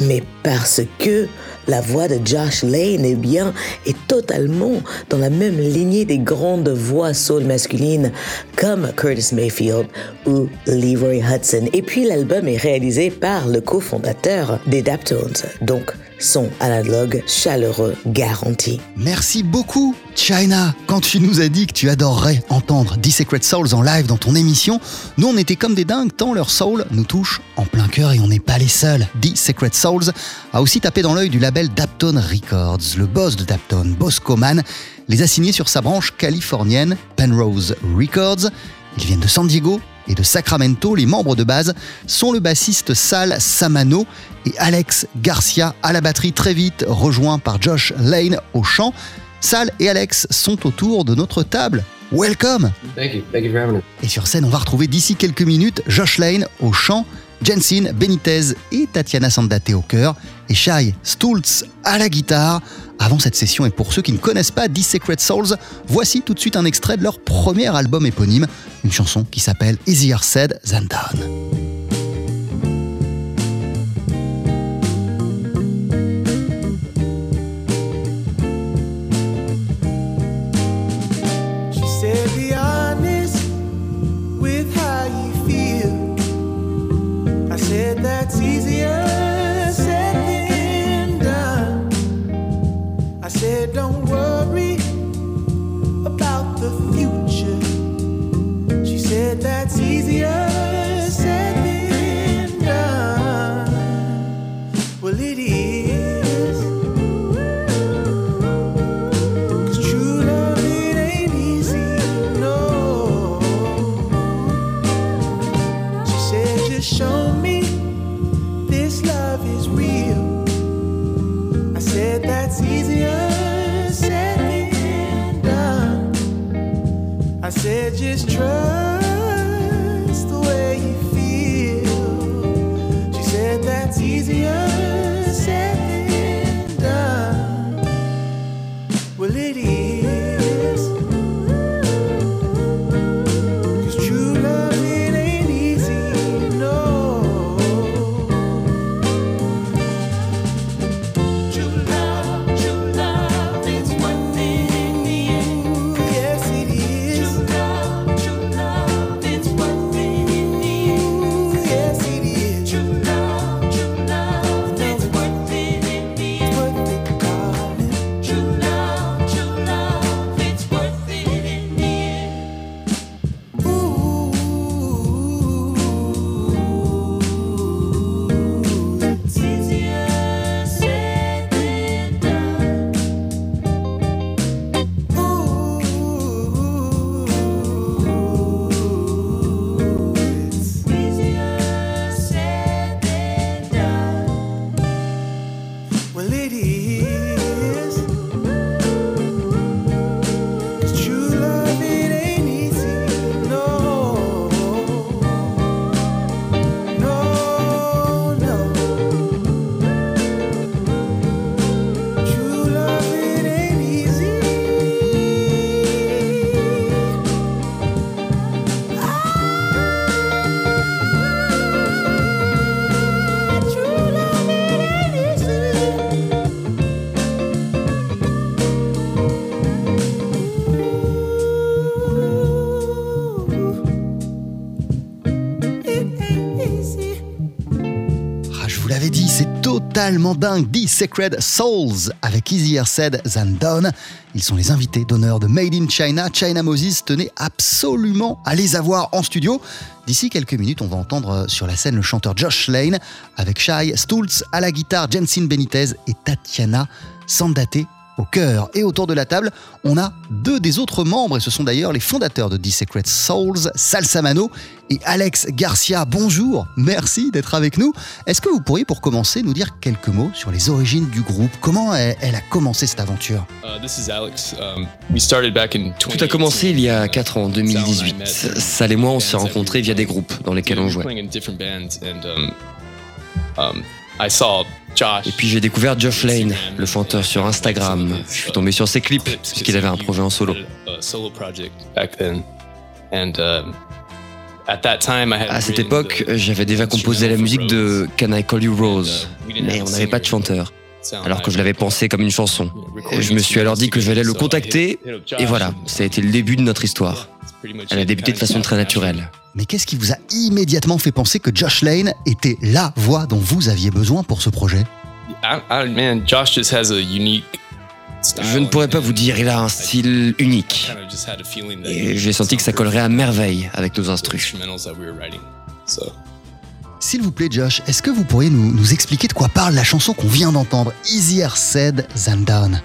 Mais parce que la voix de Josh Lane eh bien, est totalement dans la même lignée des grandes voix soul masculines comme Curtis Mayfield ou Leroy Hudson. Et puis l'album est réalisé par le cofondateur des Daptones, donc son analogue chaleureux garanti. Merci beaucoup, China. Quand tu nous as dit que tu adorerais entendre The Secret Souls en live dans ton émission, nous on était comme des dingues tant leur soul nous touche en plein cœur et on n'est pas les seuls. The Secret Souls a aussi tapé dans l'œil du label Daptone Records. Le boss de Daptone, Bosco Man, les a signés sur sa branche californienne, Penrose Records. Ils viennent de San Diego et de Sacramento. Les membres de base sont le bassiste Sal Samano et Alex Garcia à la batterie très vite, rejoint par Josh Lane au chant. Sal et Alex sont autour de notre table. Welcome Thank you. Thank you for having. Et sur scène, on va retrouver d'ici quelques minutes Josh Lane au chant, Jensen Benitez et Tatiana Sandate au chœur, et Shai Stultz à la guitare. Avant cette session, et pour ceux qui ne connaissent pas The Secret Souls, voici tout de suite un extrait de leur premier album éponyme, une chanson qui s'appelle Easier Said Than Done. That's easier I said just trust totalement dingue. The Sacred Souls avec Easier Said Than Done. Ils sont les invités d'honneur de Made in China. China Moses tenait absolument à les avoir en studio. D'ici quelques minutes, on va entendre sur la scène le chanteur Josh Lane avec Shai Stultz à la guitare, Jensen Benitez et Tatiana Sandate au cœur. Et autour de la table, on a deux des autres membres, et ce sont d'ailleurs les fondateurs de The Secret Souls, Salsa Mano et Alex Garcia. Bonjour, merci d'être avec nous. Est-ce que vous pourriez, pour commencer, nous dire quelques mots sur les origines du groupe? Comment elle, elle a commencé cette aventure? Uh, this is Alex. Um, we started back in Tout a commencé il y a 4 ans, en 2018. Sal et moi, on s'est rencontrés via des groupes dans lesquels on jouait. playing in different bands, and um, I saw Josh. Et puis j'ai découvert Geoff Lane, le chanteur sur Instagram. Je suis tombé sur ses clips, puisqu'il avait un projet en solo. I had. À cette époque, j'avais déjà composé la musique de Can I Call You Rose, mais on n'avait pas de chanteur, alors que je l'avais pensé comme une chanson. Et je me suis alors dit que j'allais le contacter, et voilà, ça a été le début de notre histoire. Elle a débuté de façon très naturelle. Mais qu'est-ce qui vous a immédiatement fait penser que Josh Lane était la voix dont vous aviez besoin pour ce projet? I, I, man, Josh just has a unique. Je ne pourrais pas vous dire, il a un style unique. Et j'ai senti que ça collerait à merveille avec nos instrus. S'il vous plaît, Josh, est-ce que vous pourriez nous, nous expliquer de quoi parle la chanson qu'on vient d'entendre Easier Said Than Done?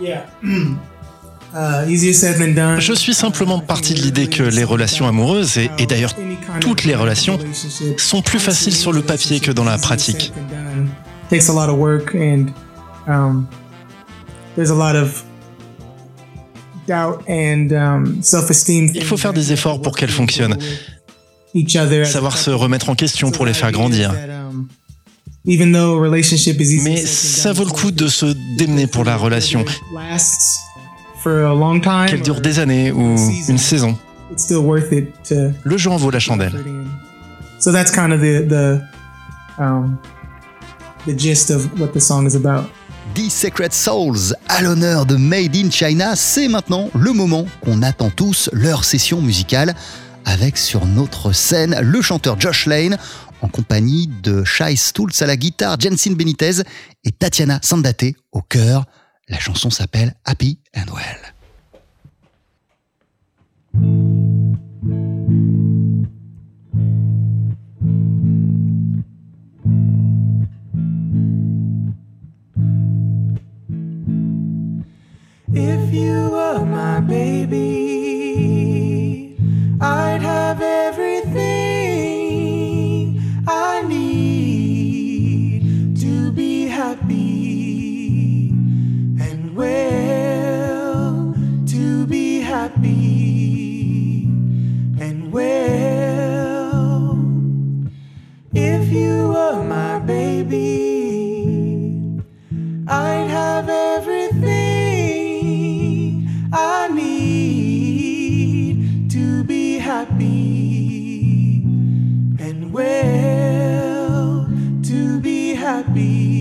Yeah. <clears throat> Uh, easier said than done. Je suis simplement parti de l'idée que les relations amoureuses, et, et d'ailleurs toutes les relations, sont plus faciles sur le papier que dans la pratique. takes a lot of work and there's a lot of doubt and self-esteem. Il faut faire des efforts pour qu'elles fonctionnent. Each other. Savoir se remettre en question pour les faire grandir. Um, even though a relationship is easy Mais ça vaut le coup de se démener pour la relation, qu'elle dure des années ou une saison. it's still worth it to. Le jeu en vaut la chandelle. So that's kind of the the um, the gist of what the song is about. The Secret Souls, à l'honneur de Made in China, c'est maintenant le moment qu'on attend tous, leur session musicale, avec sur notre scène le chanteur Josh Lane, en compagnie de Shai Stultz à la guitare, Jensen Benitez et Tatiana Sandate au chœur. La chanson s'appelle Happy and Well. baby, I'd have everything I need to be happy and well to be happy.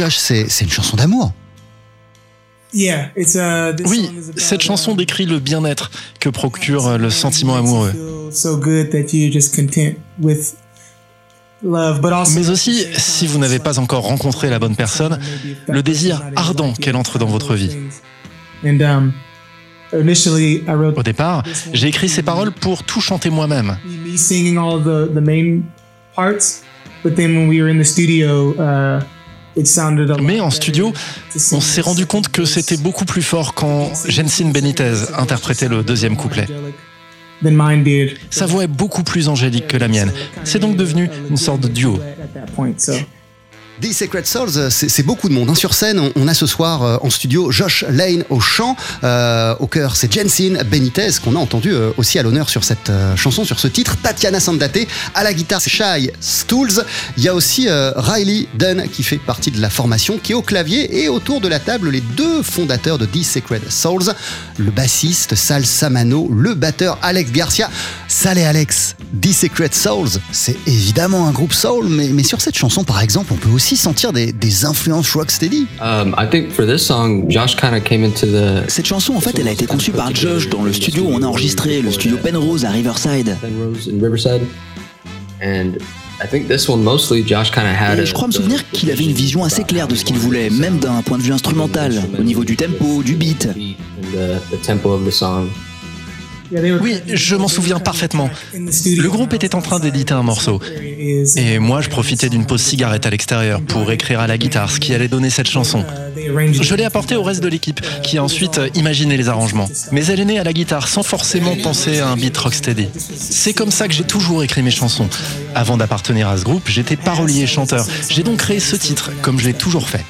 Josh, c'est c'est une chanson d'amour. Yeah, it's uh, this Oui, cette chanson décrit le bien-être que procure le sentiment amoureux. feel So good that you're just content with love, but also Mais aussi, si vous n'avez pas encore rencontré la bonne personne, le désir ardent qu'elle entre dans votre vie. And um, initially, I wrote Au départ, j'ai écrit ces paroles pour tout chanter moi-même. Mais en studio, on s'est rendu compte que c'était beaucoup plus fort quand Jensen Benitez interprétait le deuxième couplet. Sa voix est beaucoup plus angélique que la mienne. C'est donc devenu une sorte de duo. The Secret Souls, euh, c'est beaucoup de monde. hein. Sur scène, on, a ce soir euh, en studio Josh Lane au chant, euh, au chœur c'est Jensen Benitez qu'on a entendu aussi à l'honneur sur cette chanson, sur ce titre. Tatiana Sandate à la guitare, c'est Shai Stools. Il y a aussi Riley Dunn qui fait partie de la formation, qui est au clavier et autour de la table les deux fondateurs de The Secret Souls, le bassiste Sal Samano, le batteur Alex Garcia. Sal et Alex, The Secret Souls, c'est évidemment un groupe soul, mais sur cette chanson par exemple, on peut aussi sentir des, des influences rocksteady. Um, I think for this song, Josh kind of came into the Cette chanson, en fait, elle a été conçue par Josh dans le studio où on a enregistré, le studio Penrose à Riverside. Penrose in Riverside, and I think this one mostly Josh kind of had. Et je crois me souvenir qu'il avait une vision assez claire de ce qu'il voulait, même d'un point de vue instrumental, au niveau du tempo, du beat. and the, the tempo of the song. Oui, je m'en souviens parfaitement. Le groupe était en train d'éditer un morceau. Et moi, je profitais d'une pause cigarette à l'extérieur pour écrire à la guitare ce qui allait donner cette chanson. Je l'ai apporté au reste de l'équipe, qui a ensuite euh, imaginé les arrangements. Mais elle est née à la guitare sans forcément penser à un beat rocksteady. C'est comme ça que j'ai toujours écrit mes chansons. Avant d'appartenir à ce groupe, j'étais parolier et chanteur. J'ai donc créé ce titre, comme je l'ai toujours fait.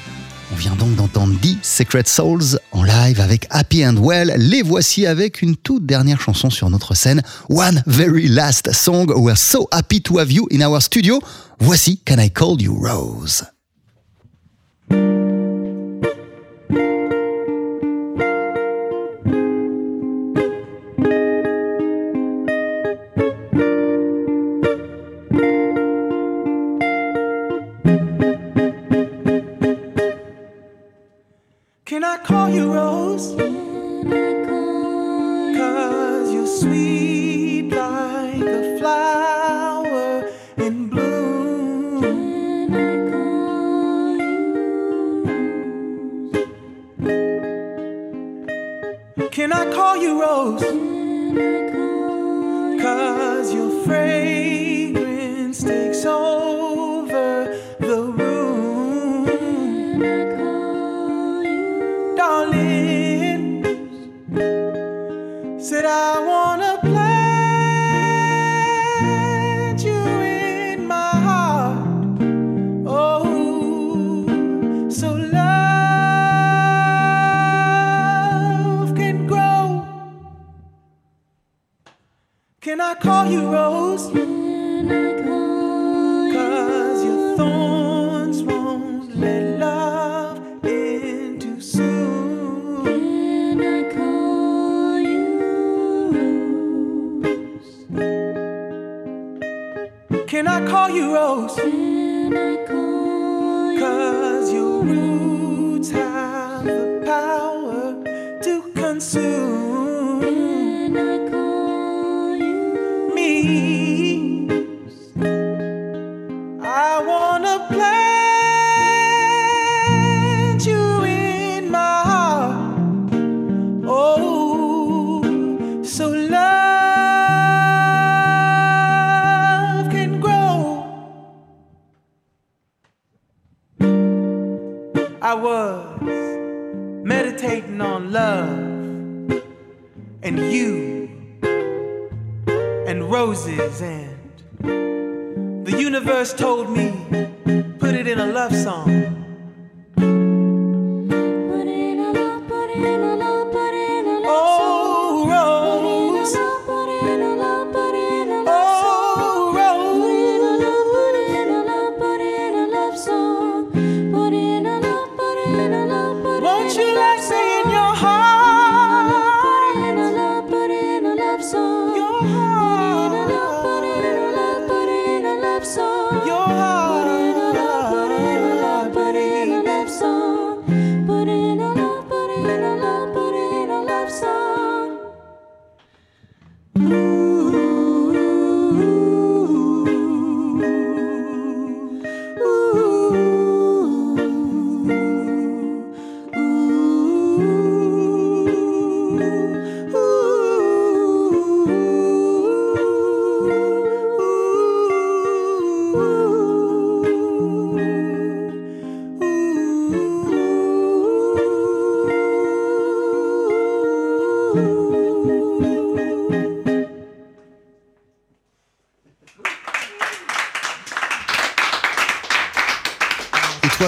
On vient donc d'entendre The Secret Souls en live avec Happy and Well. Les voici avec une toute dernière chanson sur notre scène. One very last song. We're so happy to have you in our studio. Voici Can I Call You Rose?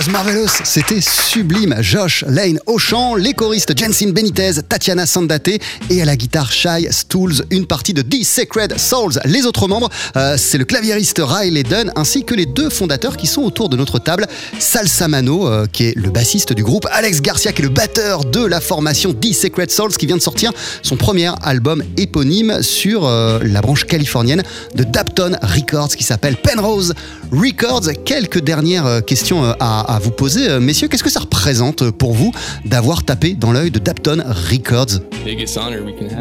Marvelous, c'était sublime. Josh Lane au chant, les choristes Jensen Benitez, Tatiana Sandate et à la guitare Shai Stools, une partie de The Sacred Souls. Les autres membres, euh, c'est le claviériste Riley Dunn ainsi que les deux fondateurs qui sont autour de notre table. Sal Samano, euh, qui est le bassiste du groupe, Alex Garcia, qui est le batteur de la formation The Sacred Souls, qui vient de sortir son premier album éponyme sur euh, la branche californienne de Dapton Records, qui s'appelle Penrose Records. Quelques dernières euh, questions euh, à, à vous poser, euh, messieurs. Qu'est-ce que ça représente pour vous d'avoir tapé dans l'œil de Dapton Records?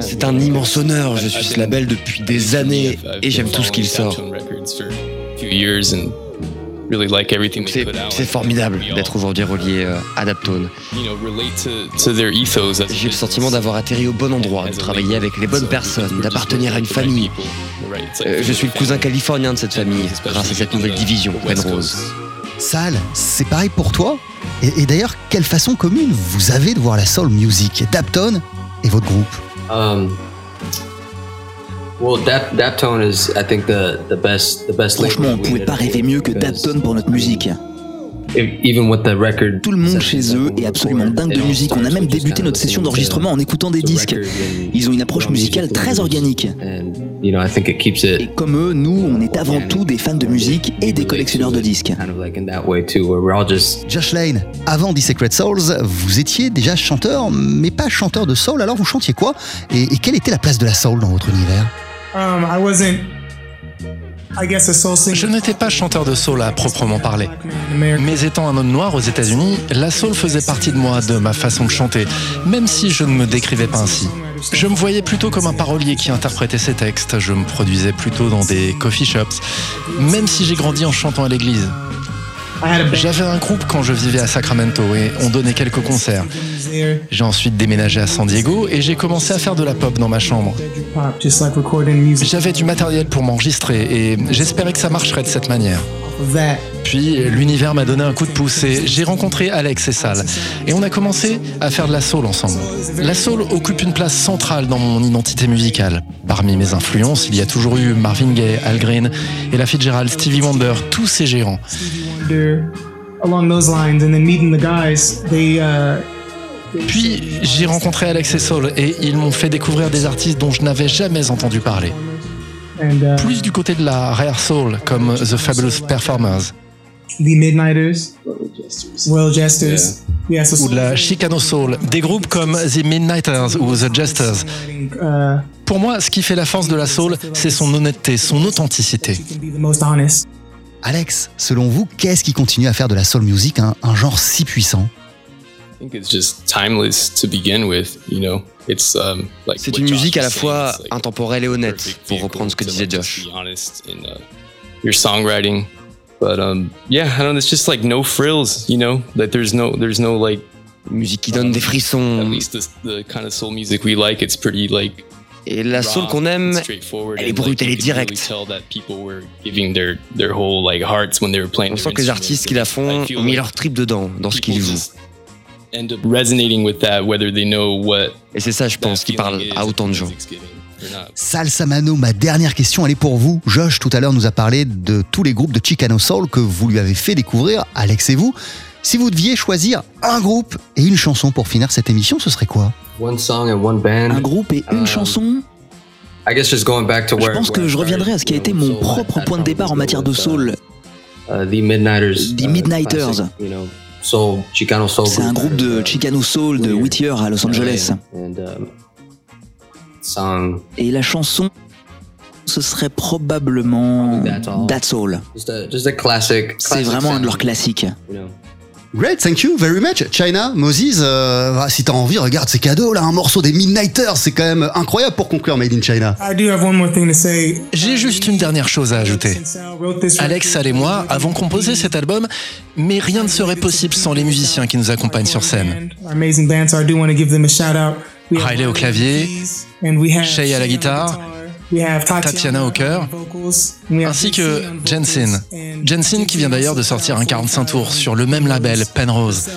C'est un immense honneur. Je suis ce label depuis des années et j'aime tout ce qu'il sort. C'est c'est formidable d'être aujourd'hui relié euh, à Daptone. J'ai le sentiment d'avoir atterri au bon endroit, de travailler avec les bonnes personnes, d'appartenir à une famille. Euh, je suis le cousin californien de cette famille, grâce à cette nouvelle division, Penrose. Sal, c'est pareil pour toi? Et, et d'ailleurs, quelle façon commune vous avez de voir la soul music? Dapton et votre groupe? Um, Franchement, on we pouvait pas rêver mieux que Dapton pour notre musique. Tout le monde chez eux est absolument dingue de musique. On a même débuté notre session d'enregistrement en écoutant des disques. Ils ont une approche musicale très organique. Et comme eux, nous, on est avant tout des fans de musique et des collectionneurs de disques. Josh Lane, avant The Secret Souls, vous étiez déjà chanteur, mais pas chanteur de soul, alors vous chantiez quoi? Et, et quelle était la place de la soul dans votre univers? Um. Je n'étais pas chanteur de soul à proprement parler. Mais étant un homme noir aux États-Unis, la soul faisait partie de moi, de ma façon de chanter, même si je ne me décrivais pas ainsi. Je me voyais plutôt comme un parolier qui interprétait ses textes, je me produisais plutôt dans des coffee shops, même si j'ai grandi en chantant à l'église. J'avais un groupe quand je vivais à Sacramento et on donnait quelques concerts. J'ai ensuite déménagé à San Diego et j'ai commencé à faire de la pop dans ma chambre. J'avais du matériel pour m'enregistrer et j'espérais que ça marcherait de cette manière. That Puis l'univers m'a donné un coup de pouce et j'ai rencontré Alex et Sal. Et on a commencé à faire de la soul ensemble. La soul occupe une place centrale dans mon identité musicale. Parmi mes influences, il y a toujours eu Marvin Gaye, Al Green, Ella Fitzgerald, Stevie Wonder, tous ces géants. Uh, Puis j'ai rencontré Alex et Soul et ils m'ont fait découvrir des artistes dont je n'avais jamais entendu parler. And uh, Plus du côté de la rare soul comme The Fabulous Performers. The Midnighters, Well Jesters. Yeah, so ou de la Chicano Soul, des groupes comme The Midnighters ou The Jesters. uh, Pour moi, ce qui fait la force de la soul, c'est son honnêteté, son authenticité. Alex, selon vous, qu'est-ce qui continue à faire de la soul music un, un genre si puissant? Think it's just timeless to begin with, you know? It's um like C'est une musique à la fois intemporelle et honnête, pour reprendre ce que disait Josh. in uh, your songwriting. But um yeah, I don't know, it's just like no frills, you know? That there's no there's no like Musique qui donne des at frissons. least the, the kind of soul music we like, it's pretty like Et la soul qu'on aime, elle est brute, elle est directe. tell that people were giving their their whole like hearts when they were playing On sent que les artistes qui la font ont mis leur trip dedans, dans ce qu'ils jouent. Et c'est ça, je pense, qui parle à autant de gens. Salsa Mano, ma dernière question, elle est pour vous. Josh, tout à l'heure, nous a parlé de tous les groupes de Chicano Soul que vous lui avez fait découvrir, Alex et vous. Si vous deviez choisir un groupe et une chanson pour finir cette émission, ce serait quoi? Un groupe et une chanson? Je pense que je reviendrai à ce qui a été mon propre point de départ en matière de soul. Uh, The Midnighters. The Midnighters. Soul, Chicano soul. C'est un groupe de Chicano Soul de Whittier à Los Angeles. And, um, song. Et la chanson, ce serait probablement That's All. C'est vraiment un de leurs classiques. Great, thank you very much. China, Moses, euh, ah, si t'as envie, regarde ces cadeaux là, un morceau des Midnighters, c'est quand même incroyable pour conclure Made in China. I do have one more thing to say. J'ai juste une dernière chose à ajouter. Alex, Sal et moi avons composé cet album, mais rien ne serait possible sans les musiciens qui nous accompagnent sur scène. Our amazing band, so I do want to give them a shout out. We have Riley au clavier, Shay à la guitare, we have Tatiana au chœur, ainsi que Jensen. Jensen qui vient d'ailleurs de sortir un 45 tours sur le même label, Penrose.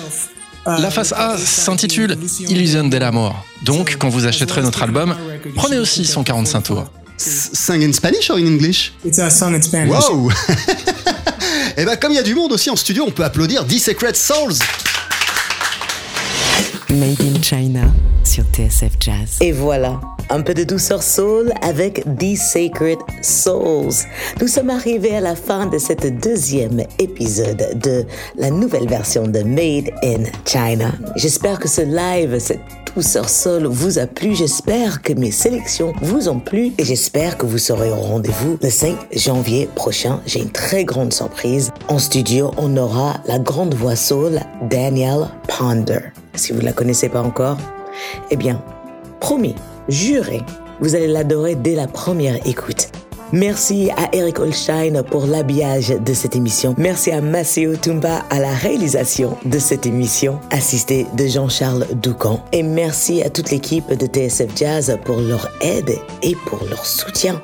La face A s'intitule Illusion de l'amour. Donc, quand vous achèterez notre album, prenez aussi son 45 tours. Sing in Spanish or in English? It's a song in Spanish. Wow <laughs> Et ben comme il y a du monde aussi en studio, on peut applaudir The Secret Souls. Made in China sur TSF Jazz. Et voilà, un peu de douceur soul avec The Sacred Souls. Nous sommes arrivés à la fin de cet deuxième épisode de la nouvelle version de Made in China. J'espère que ce live, cette douceur soul vous a plu. J'espère que mes sélections vous ont plu et j'espère que vous serez au rendez-vous le 5 janvier prochain. J'ai une très grande surprise. En studio, on aura la grande voix soul Danielle Ponder. Si vous ne la connaissez pas encore, eh bien, promis, juré, vous allez l'adorer dès la première écoute. Merci à Eric Holstein pour l'habillage de cette émission. Merci à Maceo Tumba à la réalisation de cette émission, assisté de Jean-Charles Doucan. Et merci à toute l'équipe de TSF Jazz pour leur aide et pour leur soutien.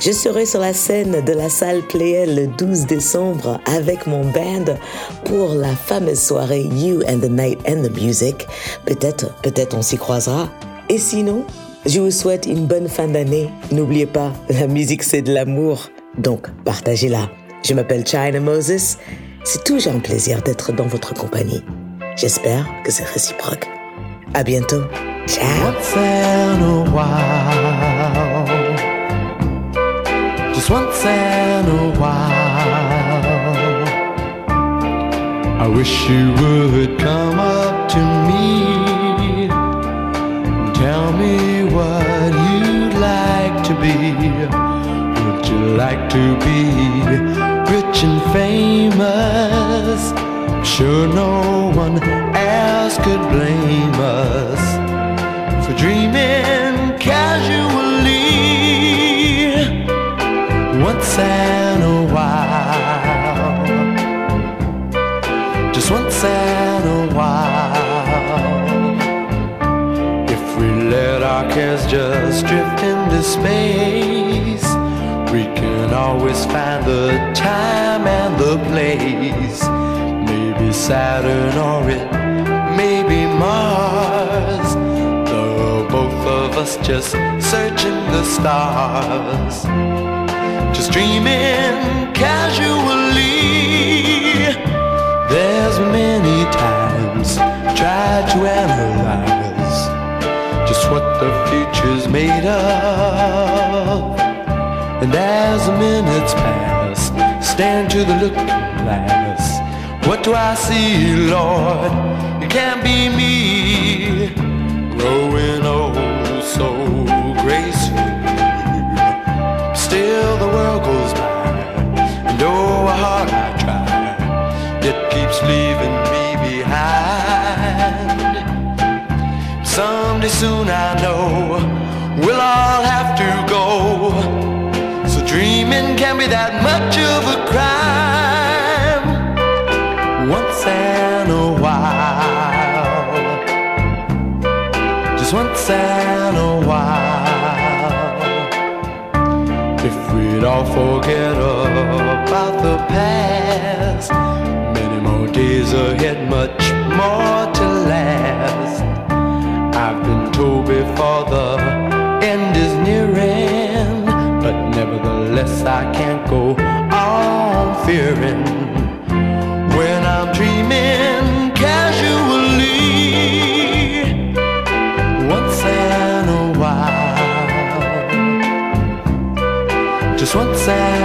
Je serai sur la scène de la salle Playel le 12 décembre avec mon band pour la fameuse soirée You and the Night and the Music. Peut-être, peut-être on s'y croisera. Et sinon, je vous souhaite une bonne fin d'année. N'oubliez pas, la musique c'est de l'amour, donc partagez-la. Je m'appelle China Moses C'est toujours un plaisir d'être dans votre compagnie. J'espère que c'est réciproque. À bientôt. Ciao. Once in a while, I wish you would come up to me, tell me what you'd like to be. Would you like to be rich and famous? Sure, no one else could blame us for dreaming casually What's in drift into space, we can always find the time and the place. Maybe Saturn or it may be Mars. The both of us just searching the stars. Just dreaming casually. There's many times tried to analyze just what the future's made of. And as the minutes pass, stand to the looking glass. What do I see, Lord? It can't be me growing old so gracefully. Still, the world goes by, and oh, how hard I try, it keeps leaving Someday soon I know we'll all have to go. So dreaming can be that much of a crime. Once in a while, just once in a while. If we'd all forget about the past, many more days ahead, much before the end is nearing, but nevertheless I can't go on fearing when I'm dreaming casually. Once in a while, just once in